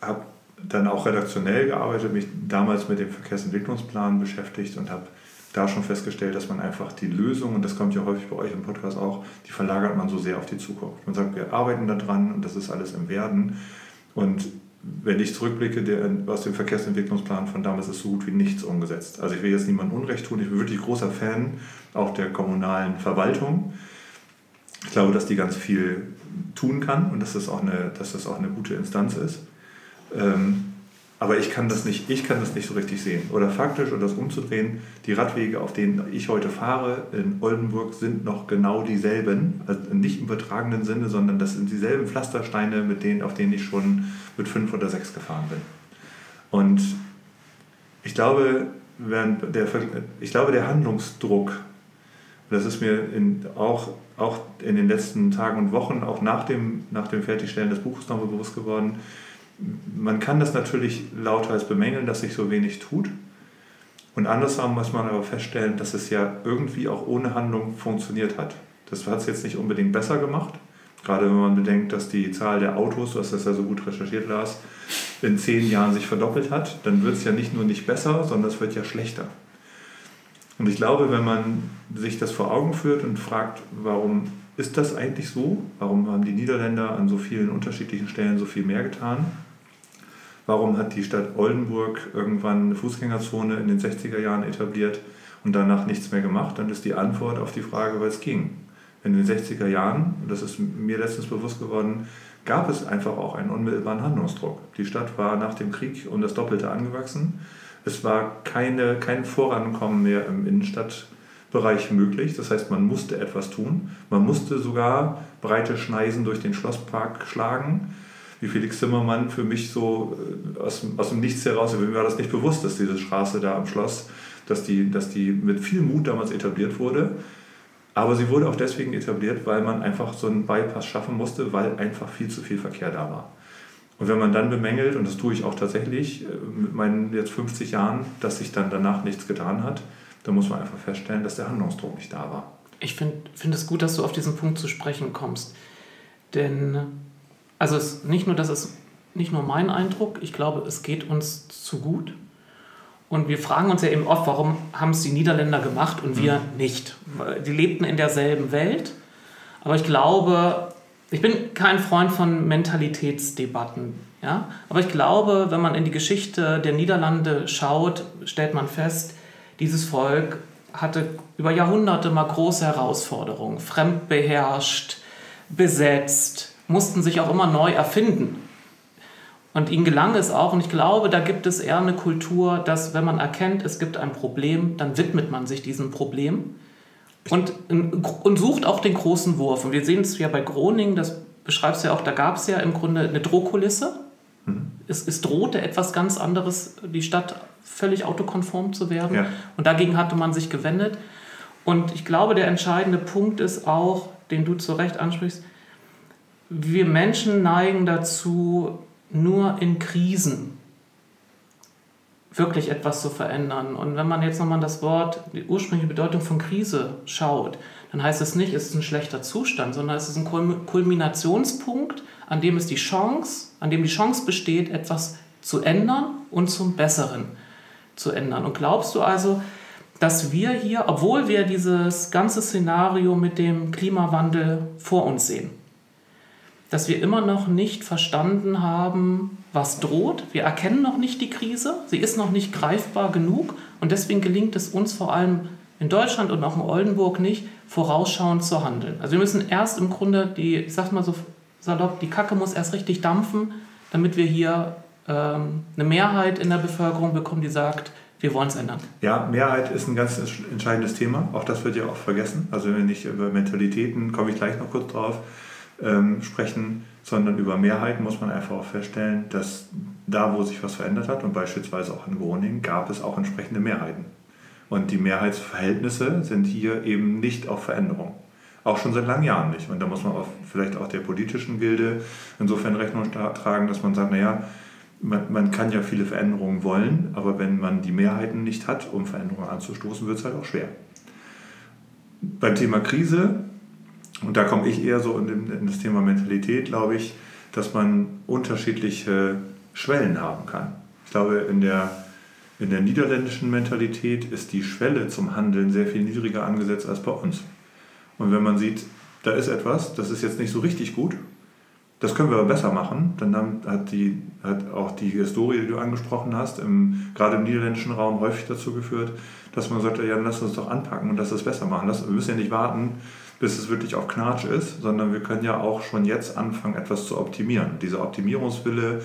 habe dann auch redaktionell gearbeitet, mich damals mit dem Verkehrsentwicklungsplan beschäftigt und habe da schon festgestellt, dass man einfach die Lösung, und das kommt ja häufig bei euch im Podcast auch, die verlagert man so sehr auf die Zukunft. Man sagt, wir arbeiten daran und das ist alles im Werden. Und wenn ich zurückblicke, der, aus dem Verkehrsentwicklungsplan von damals ist so gut wie nichts umgesetzt. Also ich will jetzt niemandem Unrecht tun, ich bin wirklich großer Fan auch der kommunalen Verwaltung. Ich glaube, dass die ganz viel tun kann und dass das auch eine, dass das auch eine gute Instanz ist. Ähm, aber ich kann das nicht, ich kann das nicht so richtig sehen. Oder faktisch, um das umzudrehen, die Radwege, auf denen ich heute fahre in Oldenburg, sind noch genau dieselben. Also nicht im übertragenen Sinne, sondern das sind dieselben Pflastersteine, mit denen, auf denen ich schon mit fünf oder sechs gefahren bin. Und ich glaube, der, ich glaube, der Handlungsdruck, das ist mir in, auch, auch in den letzten Tagen und Wochen, auch nach dem, nach dem Fertigstellen des Buches nochmal bewusst geworden, man kann das natürlich lauthals bemängeln, dass sich so wenig tut. Und andersrum muss man aber feststellen, dass es ja irgendwie auch ohne Handlung funktioniert hat. Das hat es jetzt nicht unbedingt besser gemacht. Gerade wenn man bedenkt, dass die Zahl der Autos, du hast das ja so gut recherchiert, Lars, in zehn Jahren sich verdoppelt hat, dann wird es ja nicht nur nicht besser, sondern es wird ja schlechter. Und ich glaube, wenn man sich das vor Augen führt und fragt, warum ist das eigentlich so? Warum haben die Niederländer an so vielen unterschiedlichen Stellen so viel mehr getan? Warum hat die Stadt Oldenburg irgendwann eine Fußgängerzone in den 60er Jahren etabliert und danach nichts mehr gemacht? Dann ist die Antwort auf die Frage, weil es ging. In den 60er Jahren, und das ist mir letztens bewusst geworden, gab es einfach auch einen unmittelbaren Handlungsdruck. Die Stadt war nach dem Krieg um das Doppelte angewachsen. Es war keine, kein Vorankommen mehr im Innenstadtbereich möglich. Das heißt, man musste etwas tun. Man musste sogar breite Schneisen durch den Schlosspark schlagen wie Felix Zimmermann für mich so äh, aus, aus dem Nichts heraus, mir war das nicht bewusst, dass diese Straße da am Schloss, dass die, dass die mit viel Mut damals etabliert wurde. Aber sie wurde auch deswegen etabliert, weil man einfach so einen Bypass schaffen musste, weil einfach viel zu viel Verkehr da war. Und wenn man dann bemängelt, und das tue ich auch tatsächlich äh, mit meinen jetzt 50 Jahren, dass sich dann danach nichts getan hat, dann muss man einfach feststellen, dass der Handlungsdruck nicht da war. Ich finde find es gut, dass du auf diesen Punkt zu sprechen kommst. Denn also es, nicht nur, das ist nicht nur mein Eindruck, ich glaube, es geht uns zu gut. Und wir fragen uns ja eben oft, warum haben es die Niederländer gemacht und wir mhm. nicht. Die lebten in derselben Welt. Aber ich glaube, ich bin kein Freund von Mentalitätsdebatten. Ja? Aber ich glaube, wenn man in die Geschichte der Niederlande schaut, stellt man fest, dieses Volk hatte über Jahrhunderte mal große Herausforderungen, fremdbeherrscht, besetzt, mussten sich auch immer neu erfinden. Und ihnen gelang es auch, und ich glaube, da gibt es eher eine Kultur, dass wenn man erkennt, es gibt ein Problem, dann widmet man sich diesem Problem und, und sucht auch den großen Wurf. Und wir sehen es ja bei Groningen, das beschreibst du ja auch, da gab es ja im Grunde eine Drohkulisse. Mhm. Es, es, drohte etwas ganz anderes, die Stadt völlig autokonform zu werden. Ja. Und dagegen hatte man sich gewendet. Und ich glaube, der entscheidende Punkt ist auch, den du zu Recht ansprichst, wir Menschen neigen dazu, nur in Krisen wirklich etwas zu verändern. Und wenn man jetzt nochmal das Wort, die ursprüngliche Bedeutung von Krise schaut, dann heißt es nicht, es ist ein schlechter Zustand, sondern es ist ein Kulminationspunkt, an dem es die Chance, an dem die Chance besteht, etwas zu ändern und zum Besseren zu ändern. Und glaubst du also, dass wir hier, obwohl wir dieses ganze Szenario mit dem Klimawandel vor uns sehen, dass wir immer noch nicht verstanden haben, was droht. Wir erkennen noch nicht die Krise, sie ist noch nicht greifbar genug und deswegen gelingt es uns vor allem in Deutschland und auch in Oldenburg nicht, vorausschauend zu handeln. Also wir müssen erst im Grunde, die, ich sag mal so salopp, die Kacke muss erst richtig dampfen, damit wir hier ähm, eine Mehrheit in der Bevölkerung bekommen, die sagt, wir wollen es ändern. Ja, Mehrheit ist ein ganz entscheidendes Thema. Auch das wird ja oft vergessen. Also wenn ich über Mentalitäten, komme ich gleich noch kurz drauf, ähm, sprechen, sondern über Mehrheiten muss man einfach auch feststellen, dass da, wo sich was verändert hat, und beispielsweise auch in Groningen, gab es auch entsprechende Mehrheiten. Und die Mehrheitsverhältnisse sind hier eben nicht auf Veränderung. Auch schon seit langen Jahren nicht. Und da muss man auch vielleicht auch der politischen Gilde insofern Rechnung tragen, dass man sagt, naja, man, man kann ja viele Veränderungen wollen, aber wenn man die Mehrheiten nicht hat, um Veränderungen anzustoßen, wird es halt auch schwer. Beim Thema Krise, und da komme ich eher so in, in das Thema Mentalität, glaube ich, dass man unterschiedliche Schwellen haben kann. Ich glaube, in der, in der niederländischen Mentalität ist die Schwelle zum Handeln sehr viel niedriger angesetzt als bei uns. Und wenn man sieht, da ist etwas, das ist jetzt nicht so richtig gut, das können wir aber besser machen, dann hat, die, hat auch die Historie, die du angesprochen hast, im, gerade im niederländischen Raum häufig dazu geführt, dass man sagt, ja, lass uns doch anpacken und lass es besser machen. Lass, wir müssen ja nicht warten, bis es wirklich auf Knatsch ist, sondern wir können ja auch schon jetzt anfangen, etwas zu optimieren. Dieser Optimierungswille,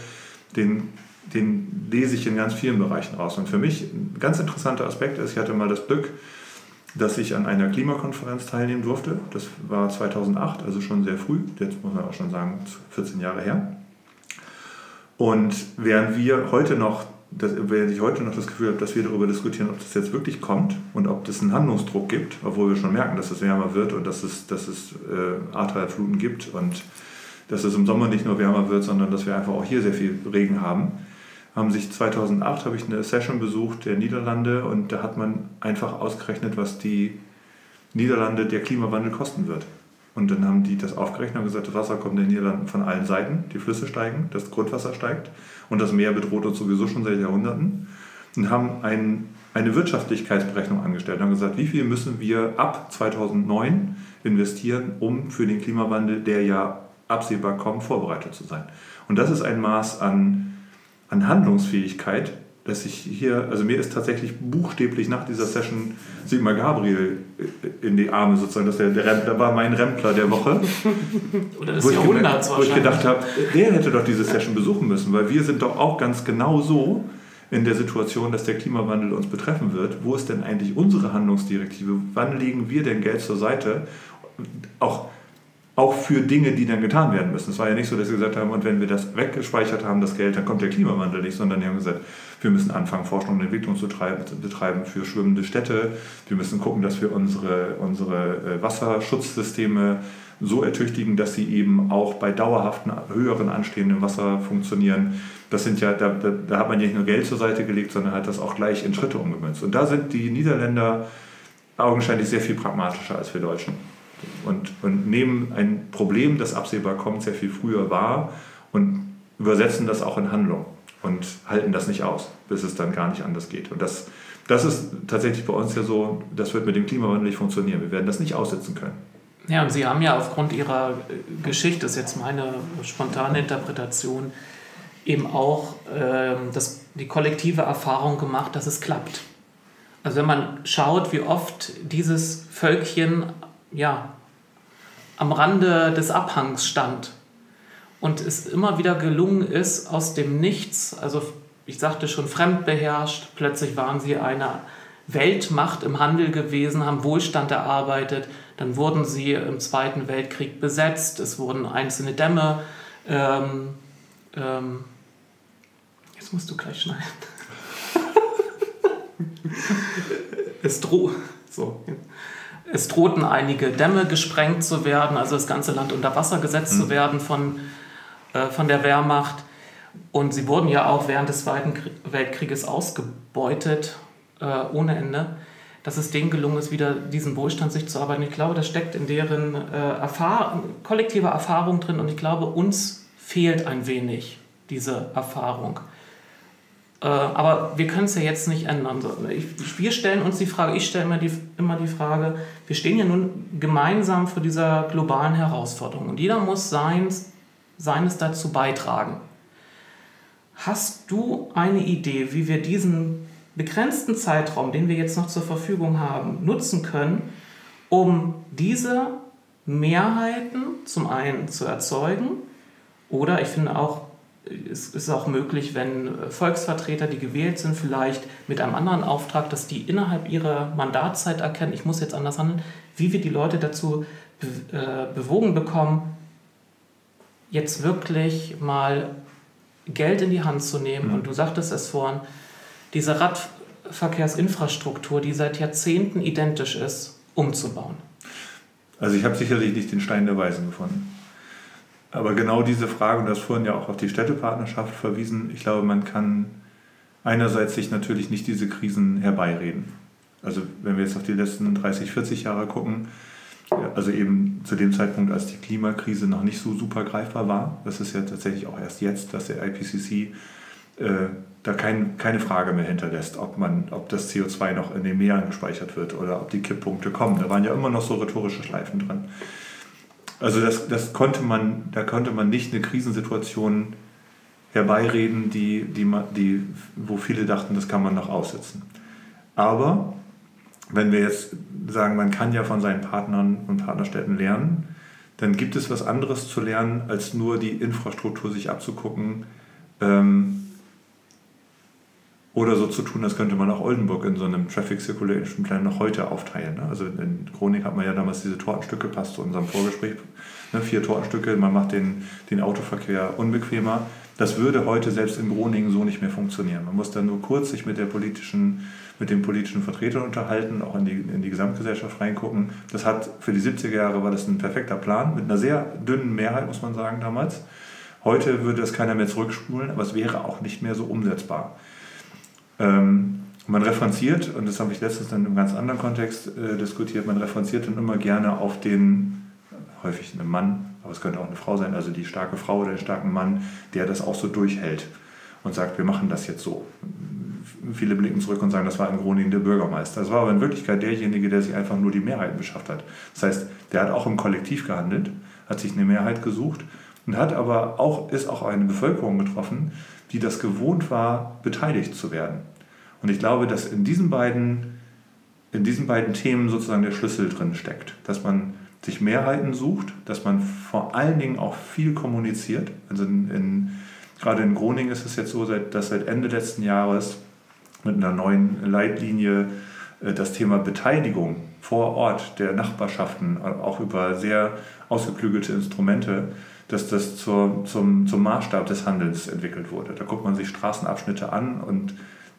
den, den lese ich in ganz vielen Bereichen raus. Und für mich ein ganz interessanter Aspekt ist, ich hatte mal das Glück, dass ich an einer Klimakonferenz teilnehmen durfte. Das war 2008, also schon sehr früh, jetzt muss man auch schon sagen, 14 Jahre her. Und während wir heute noch, das, während ich heute noch das Gefühl habe, dass wir darüber diskutieren, ob das jetzt wirklich kommt und ob es einen Handlungsdruck gibt, obwohl wir schon merken, dass es wärmer wird und dass es, dass es äh, Ahrtalfluten gibt und dass es im Sommer nicht nur wärmer wird, sondern dass wir einfach auch hier sehr viel Regen haben, haben sich 2008 habe ich eine Session besucht der Niederlande und da hat man einfach ausgerechnet, was die Niederlande der Klimawandel kosten wird. Und dann haben die das aufgerechnet und gesagt, das Wasser kommt in den Niederlanden von allen Seiten, die Flüsse steigen, das Grundwasser steigt und das Meer bedroht uns sowieso schon seit Jahrhunderten. Und haben ein, eine Wirtschaftlichkeitsberechnung angestellt und haben gesagt, wie viel müssen wir ab 2009 investieren, um für den Klimawandel, der ja absehbar kommt, vorbereitet zu sein. Und das ist ein Maß an an Handlungsfähigkeit, dass ich hier, also mir ist tatsächlich buchstäblich nach dieser Session Sigmar Gabriel in die Arme sozusagen, dass der, der Rempler war mein Rempler der Woche. Oder des Jahrhunderts Wo ich gedacht habe, der hätte doch diese Session besuchen müssen, weil wir sind doch auch ganz genau so in der Situation, dass der Klimawandel uns betreffen wird. Wo ist denn eigentlich unsere Handlungsdirektive? Wann legen wir denn Geld zur Seite? Auch auch für Dinge, die dann getan werden müssen. Es war ja nicht so, dass sie gesagt haben, und wenn wir das weggespeichert haben, das Geld, dann kommt der Klimawandel nicht, sondern die haben gesagt, wir müssen anfangen, Forschung und Entwicklung zu betreiben für schwimmende Städte. Wir müssen gucken, dass wir unsere, unsere äh, Wasserschutzsysteme so ertüchtigen, dass sie eben auch bei dauerhaften, höheren anstehenden Wasser funktionieren. Das sind ja, da, da, da hat man ja nicht nur Geld zur Seite gelegt, sondern hat das auch gleich in Schritte umgemünzt. Und da sind die Niederländer augenscheinlich sehr viel pragmatischer als wir Deutschen und, und nehmen ein Problem, das absehbar kommt, sehr viel früher wahr und übersetzen das auch in Handlung und halten das nicht aus, bis es dann gar nicht anders geht. Und das, das ist tatsächlich bei uns ja so, das wird mit dem Klimawandel nicht funktionieren. Wir werden das nicht aussetzen können. Ja, und Sie haben ja aufgrund Ihrer äh, Geschichte, das ist jetzt meine spontane Interpretation, eben auch äh, das, die kollektive Erfahrung gemacht, dass es klappt. Also wenn man schaut, wie oft dieses Völkchen ja, am Rande des Abhangs stand und es immer wieder gelungen ist, aus dem Nichts, also ich sagte schon fremdbeherrscht, plötzlich waren sie eine Weltmacht im Handel gewesen, haben Wohlstand erarbeitet, dann wurden sie im Zweiten Weltkrieg besetzt, es wurden einzelne Dämme, ähm, ähm, jetzt musst du gleich schneiden. es droht, so, es drohten einige Dämme gesprengt zu werden, also das ganze Land unter Wasser gesetzt mhm. zu werden von, äh, von der Wehrmacht. Und sie wurden ja auch während des Zweiten Weltkrieges ausgebeutet, äh, ohne Ende. Dass es denen gelungen ist, wieder diesen Wohlstand sich zu arbeiten. Ich glaube, das steckt in deren äh, Erfahr kollektiver Erfahrung drin und ich glaube, uns fehlt ein wenig diese Erfahrung. Äh, aber wir können es ja jetzt nicht ändern. wir stellen uns die Frage, ich stelle immer die, immer die Frage, wir stehen ja nun gemeinsam vor dieser globalen Herausforderung und jeder muss seins, seines dazu beitragen. Hast du eine Idee, wie wir diesen begrenzten Zeitraum, den wir jetzt noch zur Verfügung haben, nutzen können, um diese Mehrheiten zum einen zu erzeugen oder ich finde auch es ist auch möglich, wenn Volksvertreter, die gewählt sind, vielleicht mit einem anderen Auftrag, dass die innerhalb ihrer Mandatszeit erkennen, ich muss jetzt anders handeln, wie wir die Leute dazu äh, bewogen bekommen, jetzt wirklich mal Geld in die Hand zu nehmen. Mhm. Und du sagtest es vorhin, diese Radverkehrsinfrastruktur, die seit Jahrzehnten identisch ist, umzubauen. Also ich habe sicherlich nicht den Stein der Weisen gefunden. Aber genau diese Frage, und das vorhin ja auch auf die Städtepartnerschaft verwiesen, ich glaube, man kann einerseits sich natürlich nicht diese Krisen herbeireden. Also wenn wir jetzt auf die letzten 30, 40 Jahre gucken, also eben zu dem Zeitpunkt, als die Klimakrise noch nicht so super greifbar war, das ist ja tatsächlich auch erst jetzt, dass der IPCC äh, da kein, keine Frage mehr hinterlässt, ob, man, ob das CO2 noch in den Meeren gespeichert wird oder ob die Kipppunkte kommen. Da waren ja immer noch so rhetorische Schleifen dran. Also das, das konnte man, da konnte man nicht eine Krisensituation herbeireden, die, die, die, wo viele dachten, das kann man noch aussitzen. Aber wenn wir jetzt sagen, man kann ja von seinen Partnern und Partnerstädten lernen, dann gibt es was anderes zu lernen, als nur die Infrastruktur sich abzugucken ähm, oder so zu tun, als könnte man auch Oldenburg in so einem Traffic Circulation Plan noch heute aufteilen. Ne? Also in Chronik hat man ja damals diese Tortenstücke, passt zu unserem Vorgespräch, ne? vier Tortenstücke, man macht den, den Autoverkehr unbequemer. Das würde heute selbst in Groningen so nicht mehr funktionieren. Man muss dann nur kurz sich mit, der politischen, mit den politischen Vertretern unterhalten, auch in die, in die Gesamtgesellschaft reingucken. Das hat für die 70er Jahre war das ein perfekter Plan, mit einer sehr dünnen Mehrheit, muss man sagen, damals. Heute würde das keiner mehr zurückspulen, aber es wäre auch nicht mehr so umsetzbar. Ähm, man referenziert, und das habe ich letztens dann im ganz anderen Kontext äh, diskutiert, man referenziert dann immer gerne auf den, häufig einen Mann, aber es könnte auch eine Frau sein, also die starke Frau oder den starken Mann, der das auch so durchhält und sagt, wir machen das jetzt so. Viele blicken zurück und sagen, das war in Groningen der Bürgermeister. Das war aber in Wirklichkeit derjenige, der sich einfach nur die Mehrheiten beschafft hat. Das heißt, der hat auch im Kollektiv gehandelt, hat sich eine Mehrheit gesucht und hat aber auch, ist auch eine Bevölkerung getroffen, die das gewohnt war, beteiligt zu werden. Und ich glaube, dass in diesen beiden, in diesen beiden Themen sozusagen der Schlüssel drin steckt. Dass man sich Mehrheiten sucht, dass man vor allen Dingen auch viel kommuniziert. Also in, in, gerade in Groningen ist es jetzt so, dass seit Ende letzten Jahres mit einer neuen Leitlinie äh, das Thema Beteiligung vor Ort der Nachbarschaften, äh, auch über sehr ausgeklügelte Instrumente, dass das zur, zum, zum Maßstab des Handelns entwickelt wurde. Da guckt man sich Straßenabschnitte an und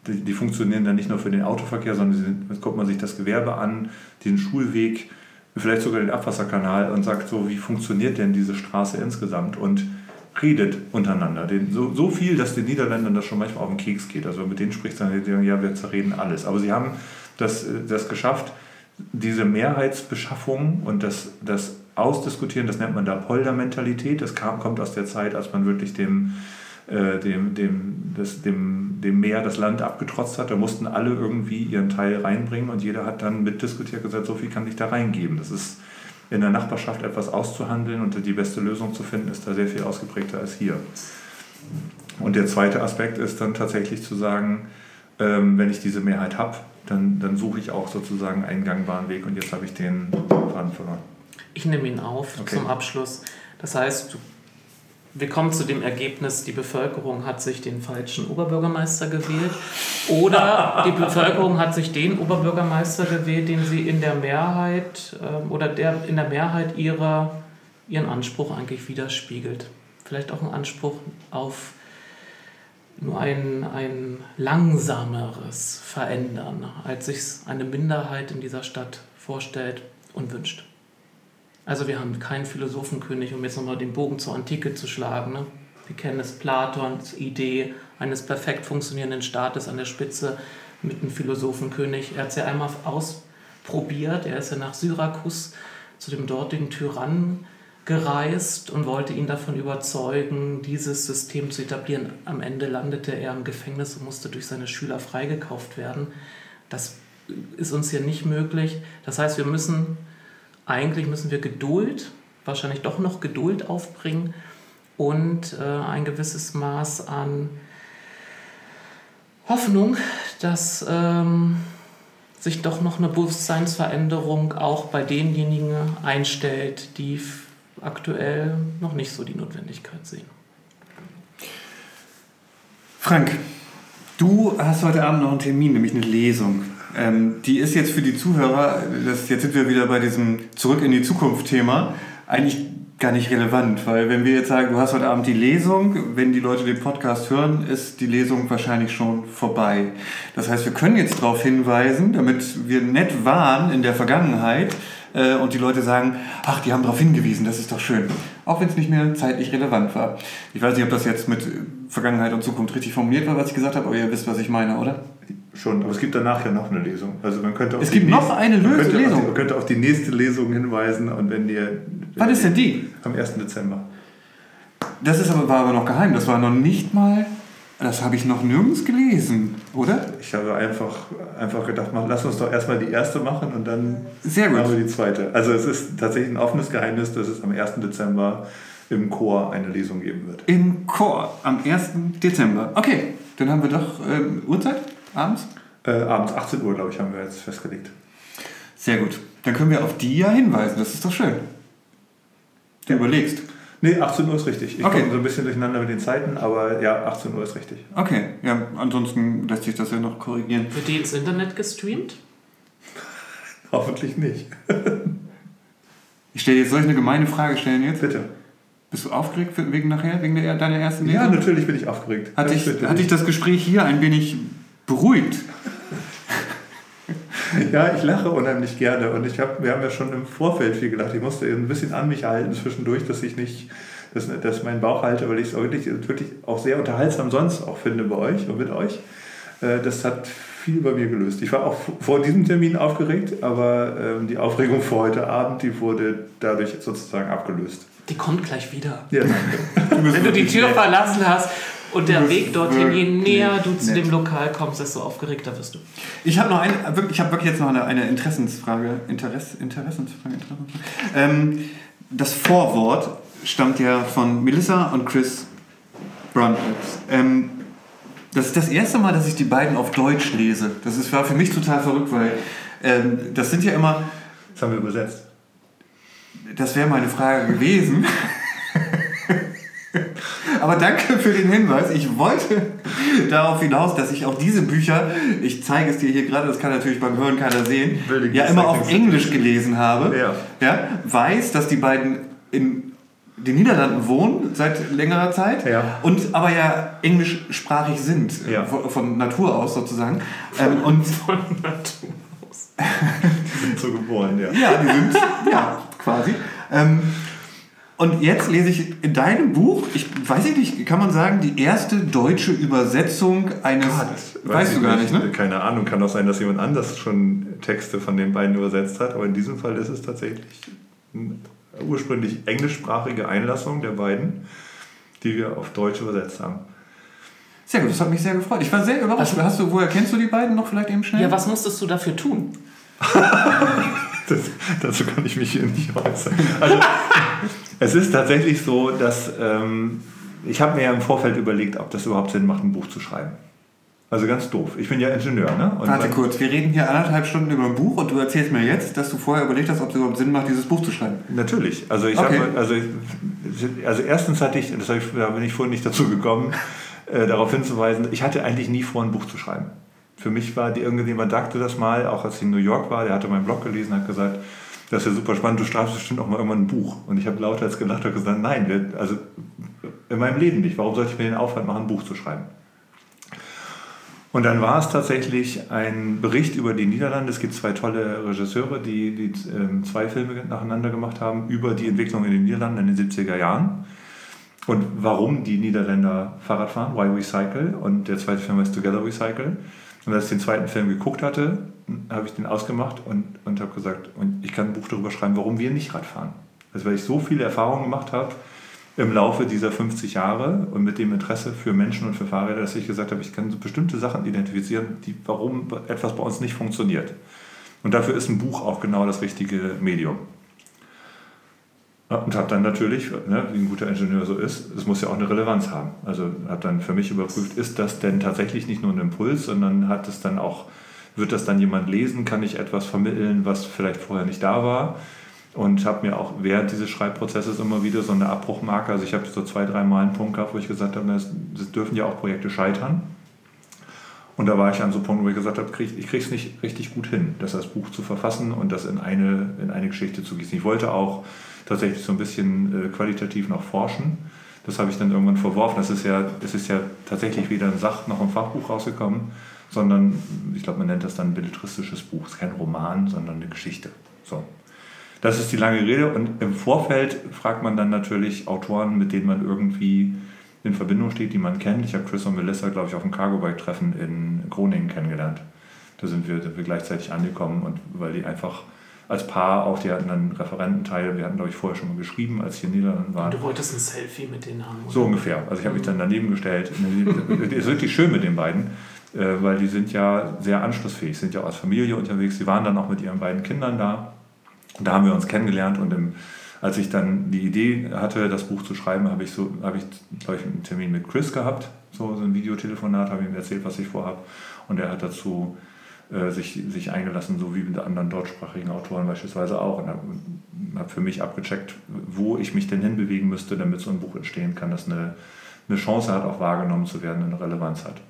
die, die funktionieren dann nicht nur für den Autoverkehr, sondern jetzt guckt man sich das Gewerbe an, den Schulweg, vielleicht sogar den Abwasserkanal und sagt so, wie funktioniert denn diese Straße insgesamt und redet untereinander. Den, so, so viel, dass den Niederländern das schon manchmal auf den Keks geht. Also mit denen spricht dann, die sagen, ja, wir zerreden alles. Aber sie haben das, das geschafft, diese Mehrheitsbeschaffung und das, das Ausdiskutieren, das nennt man da Poldermentalität. Das kam, kommt aus der Zeit, als man wirklich dem, äh, dem, dem, das, dem, dem Meer das Land abgetrotzt hat. Da mussten alle irgendwie ihren Teil reinbringen und jeder hat dann mitdiskutiert gesagt, so viel kann ich da reingeben. Das ist in der Nachbarschaft etwas auszuhandeln und die beste Lösung zu finden, ist da sehr viel ausgeprägter als hier. Und der zweite Aspekt ist dann tatsächlich zu sagen, ähm, wenn ich diese Mehrheit habe, dann, dann suche ich auch sozusagen einen gangbaren Weg und jetzt habe ich den Faden verloren. Ich nehme ihn auf okay. zum Abschluss. Das heißt, wir kommen zu dem Ergebnis, die Bevölkerung hat sich den falschen Oberbürgermeister gewählt oder die Bevölkerung hat sich den Oberbürgermeister gewählt, den sie in der Mehrheit äh, oder der in der Mehrheit ihrer, ihren Anspruch eigentlich widerspiegelt. Vielleicht auch ein Anspruch auf nur ein, ein langsameres Verändern, als sich eine Minderheit in dieser Stadt vorstellt und wünscht. Also wir haben keinen Philosophenkönig, um jetzt nochmal den Bogen zur Antike zu schlagen. Ne? Wir kennen es Platons Idee eines perfekt funktionierenden Staates an der Spitze mit einem Philosophenkönig. Er hat es ja einmal ausprobiert. Er ist ja nach Syrakus zu dem dortigen Tyrannen gereist und wollte ihn davon überzeugen, dieses System zu etablieren. Am Ende landete er im Gefängnis und musste durch seine Schüler freigekauft werden. Das ist uns hier nicht möglich. Das heißt, wir müssen eigentlich müssen wir Geduld, wahrscheinlich doch noch Geduld aufbringen und äh, ein gewisses Maß an Hoffnung, dass ähm, sich doch noch eine Bewusstseinsveränderung auch bei denjenigen einstellt, die aktuell noch nicht so die Notwendigkeit sehen. Frank, du hast heute Abend noch einen Termin, nämlich eine Lesung. Ähm, die ist jetzt für die Zuhörer, das, jetzt sind wir wieder bei diesem Zurück in die Zukunft-Thema, eigentlich gar nicht relevant, weil wenn wir jetzt sagen, du hast heute Abend die Lesung, wenn die Leute den Podcast hören, ist die Lesung wahrscheinlich schon vorbei. Das heißt, wir können jetzt darauf hinweisen, damit wir nett waren in der Vergangenheit äh, und die Leute sagen, ach, die haben darauf hingewiesen, das ist doch schön. Auch wenn es nicht mehr zeitlich relevant war. Ich weiß nicht, ob das jetzt mit Vergangenheit und Zukunft richtig formuliert war, was ich gesagt habe, aber ihr wisst, was ich meine, oder? Schon, aber es gibt danach ja noch eine Lesung. Also man könnte auf Es die gibt noch eine man könnte, Lesung? Man könnte auf die nächste Lesung hinweisen und wenn ihr... Wann ist denn die? Am 1. Dezember. Das ist aber, war aber noch geheim. Das war noch nicht mal. Das habe ich noch nirgends gelesen, oder? Ich habe einfach, einfach gedacht, mach, lass uns doch erstmal die erste machen und dann Sehr gut. machen wir die zweite. Also es ist tatsächlich ein offenes Geheimnis, dass es am 1. Dezember im Chor eine Lesung geben wird. Im Chor am 1. Dezember. Okay, dann haben wir doch ähm, Uhrzeit abends. Äh, abends 18 Uhr, glaube ich, haben wir jetzt festgelegt. Sehr gut. Dann können wir auf die ja hinweisen. Das ist doch schön. Du überlegst. Nee, 18 Uhr ist richtig. Ich Okay. komme so ein bisschen durcheinander mit den Zeiten, aber ja, 18 Uhr ist richtig. Okay, ja, ansonsten lässt sich das ja noch korrigieren. Wird die ins Internet gestreamt? Hoffentlich nicht. Ich stelle jetzt, soll ich eine gemeine Frage stellen jetzt? Bitte. Bist du aufgeregt wegen nachher, wegen der, deiner ersten Lesung? Ja, natürlich bin ich aufgeregt. Hat dich, Natürlich. hat dich das Gespräch hier ein wenig beruhigt? Ja, ich lache unheimlich gerne und ich hab, wir haben ja schon im Vorfeld viel gelacht. Ich musste ein bisschen an mich halten zwischendurch, dass ich nicht, dass, dass meinen Bauch halte, weil ich es wirklich, wirklich auch sehr unterhaltsam sonst auch finde bei euch und mit euch. Äh, Das hat viel bei mir gelöst. Ich war auch vor diesem Termin aufgeregt, aber ähm, die Aufregung vor heute Abend, die wurde dadurch sozusagen abgelöst. Die kommt gleich wieder. Ja, danke. Wenn du die Tür verlassen hast und der Weg dorthin, je näher du zu nett. dem Lokal kommst, desto aufgeregter wirst du. Ich habe noch eine, wirklich- ich habe wirklich jetzt noch eine, eine Interessensfrage. Interess, Interessensfrage, Interessensfrage. Ähm, das Vorwort stammt ja von Melissa und Chris Brundtles. Ähm, das ist das erste Mal, dass ich die beiden auf Deutsch lese. Das ist, war für mich total verrückt, weil ähm, das sind ja immer, Das haben wir übersetzt. das wäre meine Frage gewesen. Aber danke für den Hinweis. Ich wollte darauf hinaus, dass ich auch diese Bücher, ich zeige es dir hier gerade, das kann natürlich beim Hören keiner sehen, Wilde ja immer auf. Englisch gelesen habe. Ja. Ja, weiß, dass die beiden in den Niederlanden wohnen seit längerer Zeit Ja. und aber ja englischsprachig sind, Ja. von, von Natur aus sozusagen. Ähm, und Von Natur aus. Sind so geboren, ja. ja, die sind, ja, quasi. Ähm, und jetzt lese ich in deinem Buch, ich weiß ich nicht, kann man sagen, die erste deutsche Übersetzung eines. weißt ich du gar nicht, ne? Keine Ahnung, kann auch sein, dass jemand anders schon Texte von den beiden übersetzt hat, aber in diesem Fall ist es tatsächlich eine ursprünglich englischsprachige Einlassung der beiden, die wir auf Deutsch übersetzt haben. Sehr gut, das hat mich sehr gefreut. Ich war sehr überrascht. Hast du, woher kennst du die beiden noch vielleicht eben schnell? Ja, was musstest du dafür tun? Das, dazu kann ich mich hier nicht äußern. Also, es ist tatsächlich so, dass ähm, ich habe mir ja im Vorfeld überlegt, ob das überhaupt Sinn macht, ein Buch zu schreiben. Also ganz doof. Ich bin ja Ingenieur, ne? Und Warte kurz, wir reden hier anderthalb Stunden über ein Buch und du erzählst mir jetzt, dass du vorher überlegt hast, ob es überhaupt Sinn macht, dieses Buch zu schreiben. Natürlich. Also ich Okay. habe, also, also erstens hatte ich, das ich, da bin ich vorhin nicht dazu gekommen, äh, darauf hinzuweisen, ich hatte eigentlich nie vor, ein Buch zu schreiben. Für mich war die, irgendjemand sagte das mal, auch als ich in New York war, der hatte meinen Blog gelesen, hat gesagt, das ist ja super spannend, du schreibst bestimmt auch mal irgendwann ein Buch. Und ich habe lauter als gelacht und gesagt, nein, also in meinem Leben nicht. Warum sollte ich mir den Aufwand machen, ein Buch zu schreiben? Und dann war es tatsächlich ein Bericht über die Niederlande. Es gibt zwei tolle Regisseure, die, die ähm, zwei Filme nacheinander gemacht haben über die Entwicklung in den Niederlanden in den 70er Jahren. Und warum die Niederländer Fahrrad fahren, Why We Cycle. Und der zweite Film heißt Together We Cycle. Und als ich den zweiten Film geguckt hatte, habe ich den ausgemacht und, und habe gesagt, und ich kann ein Buch darüber schreiben, warum wir nicht Rad fahren. Also weil ich so viele Erfahrungen gemacht habe im Laufe dieser 50 Jahre und mit dem Interesse für Menschen und für Fahrräder, dass ich gesagt habe, ich kann so bestimmte Sachen identifizieren, die, warum etwas bei uns nicht funktioniert. Und dafür ist ein Buch auch genau das richtige Medium. Und habe dann natürlich, ne, wie ein guter Ingenieur so ist, es muss ja auch eine Relevanz haben. Also habe dann für mich überprüft, ist das denn tatsächlich nicht nur ein Impuls, sondern hat es dann auch, wird das dann jemand lesen, kann ich etwas vermitteln, was vielleicht vorher nicht da war. und habe mir auch während dieses Schreibprozesses immer wieder so eine Abbruchmarke, also ich habe so zwei, drei Mal einen Punkt gehabt, wo ich gesagt habe, es dürfen ja auch Projekte scheitern. Und da war ich an so einem Punkt, wo ich gesagt habe, krieg, ich kriege es nicht richtig gut hin, das als Buch zu verfassen und das in eine, in eine Geschichte zu gießen. Ich wollte auch tatsächlich so ein bisschen äh, qualitativ noch forschen. Das habe ich dann irgendwann verworfen. Das ist ja, es ist ja tatsächlich weder ein Sach- noch ein Fachbuch rausgekommen, sondern ich glaube, man nennt das dann ein belletristisches Buch. Es ist kein Roman, sondern eine Geschichte. So. Das ist die lange Rede. Und im Vorfeld fragt man dann natürlich Autoren, mit denen man irgendwie in Verbindung steht, die man kennt. Ich habe Chris und Melissa, glaube ich, auf dem Cargo-Bike-Treffen in Groningen kennengelernt. Da sind wir, sind wir gleichzeitig angekommen und weil die einfach als Paar auch, die hatten einen Referententeil, wir hatten, glaube ich, vorher schon mal geschrieben, als hier in Niederlanden waren. Und du wolltest ein Selfie mit denen haben? Oder? So ungefähr. Also ich habe mich dann daneben gestellt. Es ist wirklich schön mit den beiden, äh, weil die sind ja sehr anschlussfähig, sind ja auch als Familie unterwegs. Sie waren dann auch mit ihren beiden Kindern da. Und da haben wir uns kennengelernt und im als ich dann die Idee hatte, das Buch zu schreiben, habe ich, so, habe ich glaube ich, einen Termin mit Chris gehabt, so, so ein Videotelefonat, habe ihm erzählt, was ich vorhabe. Und er hat dazu äh, sich, sich eingelassen, so wie mit anderen deutschsprachigen Autoren beispielsweise auch. Und habe hab für mich abgecheckt, wo ich mich denn hinbewegen müsste, damit so ein Buch entstehen kann, das eine, eine Chance hat, auch wahrgenommen zu werden, eine Relevanz hat.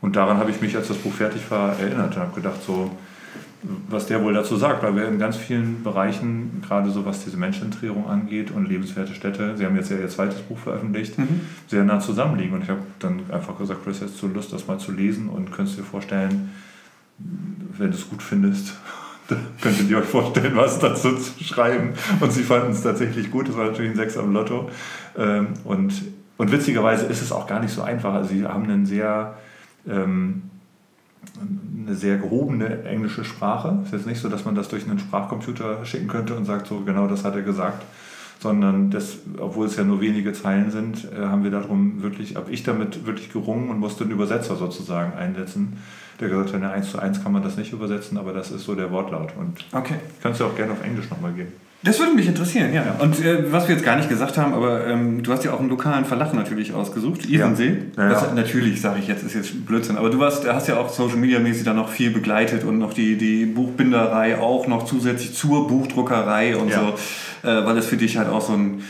Und daran habe ich mich, als das Buch fertig war, erinnert und habe gedacht, so, was der wohl dazu sagt, weil wir in ganz vielen Bereichen, gerade so was diese Menschenzentrierung angeht und lebenswerte Städte, Sie haben jetzt ja Ihr zweites Buch veröffentlicht, mhm. sehr nah zusammenliegen. Und ich habe dann einfach gesagt, Chris, hast du Lust, das mal zu lesen und könntest dir vorstellen, wenn du es gut findest, könntet ihr euch vorstellen, was dazu zu schreiben. Und sie fanden es tatsächlich gut. Das war natürlich ein Sechs am Lotto. Ähm, und, und witzigerweise ist es auch gar nicht so einfach. Also sie haben einen sehr... Ähm, eine sehr gehobene englische Sprache. Es ist jetzt nicht so, dass man das durch einen Sprachcomputer schicken könnte und sagt, so genau das hat er gesagt, sondern das, obwohl es ja nur wenige Zeilen sind, äh, haben wir darum wirklich, habe ich damit wirklich gerungen und musste einen Übersetzer sozusagen einsetzen, der gesagt hat, eins zu eins kann man das nicht übersetzen, aber das ist so der Wortlaut. Und okay. kannst du auch gerne auf Englisch nochmal geben. Das würde mich interessieren, ja. Und äh, was wir jetzt gar nicht gesagt haben, aber ähm, du hast ja auch einen lokalen Verlag natürlich ausgesucht, Isensee. Ja. Ja, ja. natürlich, sage ich jetzt, ist jetzt Blödsinn. Aber du warst, hast ja auch Social Media mäßig dann noch viel begleitet und noch die, die Buchbinderei auch noch zusätzlich zur Buchdruckerei und so, äh, weil das für dich halt auch so ein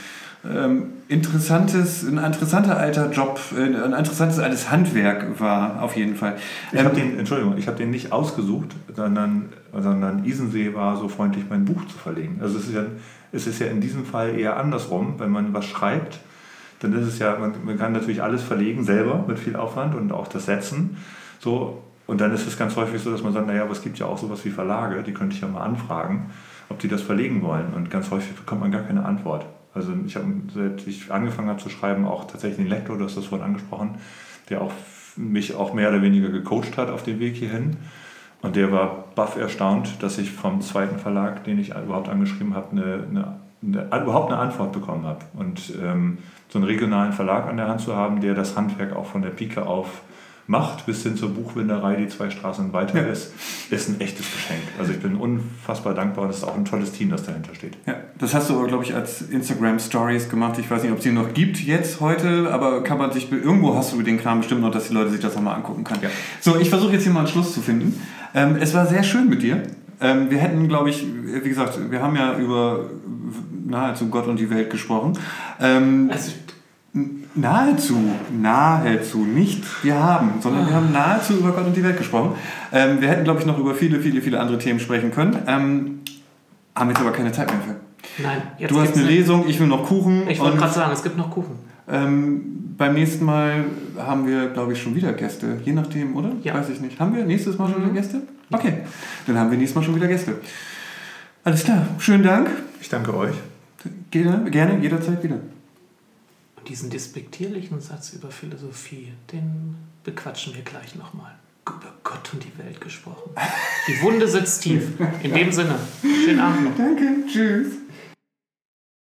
ähm, interessantes, ein interessanter alter Job, äh, ein interessantes altes Handwerk war, auf jeden Fall. Ich ähm, habe den, Entschuldigung, ich habe den nicht ausgesucht, sondern, sondern Isensee war so freundlich, mein Buch zu verlegen. Also es ist ja, es ist ja in diesem Fall eher andersrum, wenn man was schreibt, dann ist es ja, man, man kann natürlich alles verlegen selber mit viel Aufwand und auch das Setzen. So, und dann ist es ganz häufig so, dass man sagt, naja, aber es gibt ja auch sowas wie Verlage, die könnte ich ja mal anfragen, ob die das verlegen wollen. Und ganz häufig bekommt man gar keine Antwort. Also ich habe, seit ich angefangen habe zu schreiben, auch tatsächlich einen Lektor, du hast das vorhin angesprochen, der auch mich auch mehr oder weniger gecoacht hat auf dem Weg hierhin. Und der war baff erstaunt, dass ich vom zweiten Verlag, den ich überhaupt angeschrieben habe, eine, eine, eine überhaupt eine Antwort bekommen habe. Und ähm, so einen regionalen Verlag an der Hand zu haben, der das Handwerk auch von der Pike auf macht, bis hin zur Buchwinderei, die zwei Straßen weiter ja. ist, ist ein echtes Geschenk. Also ich bin unfassbar dankbar und es ist auch ein tolles Team, das dahinter steht. Ja, das hast du aber, glaube ich, als Instagram Stories gemacht. Ich weiß nicht, ob es die noch gibt jetzt heute, aber kann man sich, irgendwo hast du den Kram bestimmt noch, dass die Leute sich das nochmal angucken können. Ja. So, ich versuche jetzt hier mal einen Schluss zu finden. Ähm, es war sehr schön mit dir. Ähm, wir hätten, glaube ich, wie gesagt, wir haben ja über nahezu Gott und die Welt gesprochen. Ähm, also Nahezu, nahezu, nicht wir haben, sondern wir haben nahezu über Gott und die Welt gesprochen. Ähm, wir hätten, glaube ich, noch über viele, viele, viele andere Themen sprechen können. Ähm, haben jetzt aber keine Zeit mehr für. Nein, jetzt Du hast eine Lesung, ich will noch Kuchen. Ich wollte gerade sagen, es gibt noch Kuchen. Ähm, beim nächsten Mal haben wir, glaube ich, schon wieder Gäste. Je nachdem, oder? Ja. Weiß ich nicht. Haben wir nächstes Mal schon wieder mhm. Gäste? Okay, dann haben wir nächstes Mal schon wieder Gäste. Alles klar, schönen Dank. Ich danke euch. Gerne, gerne jederzeit wieder diesen despektierlichen Satz über Philosophie, den bequatschen wir gleich nochmal. Über Gott und die Welt gesprochen. Die Wunde sitzt tief. In dem Sinne, schönen Abend noch. Danke, tschüss.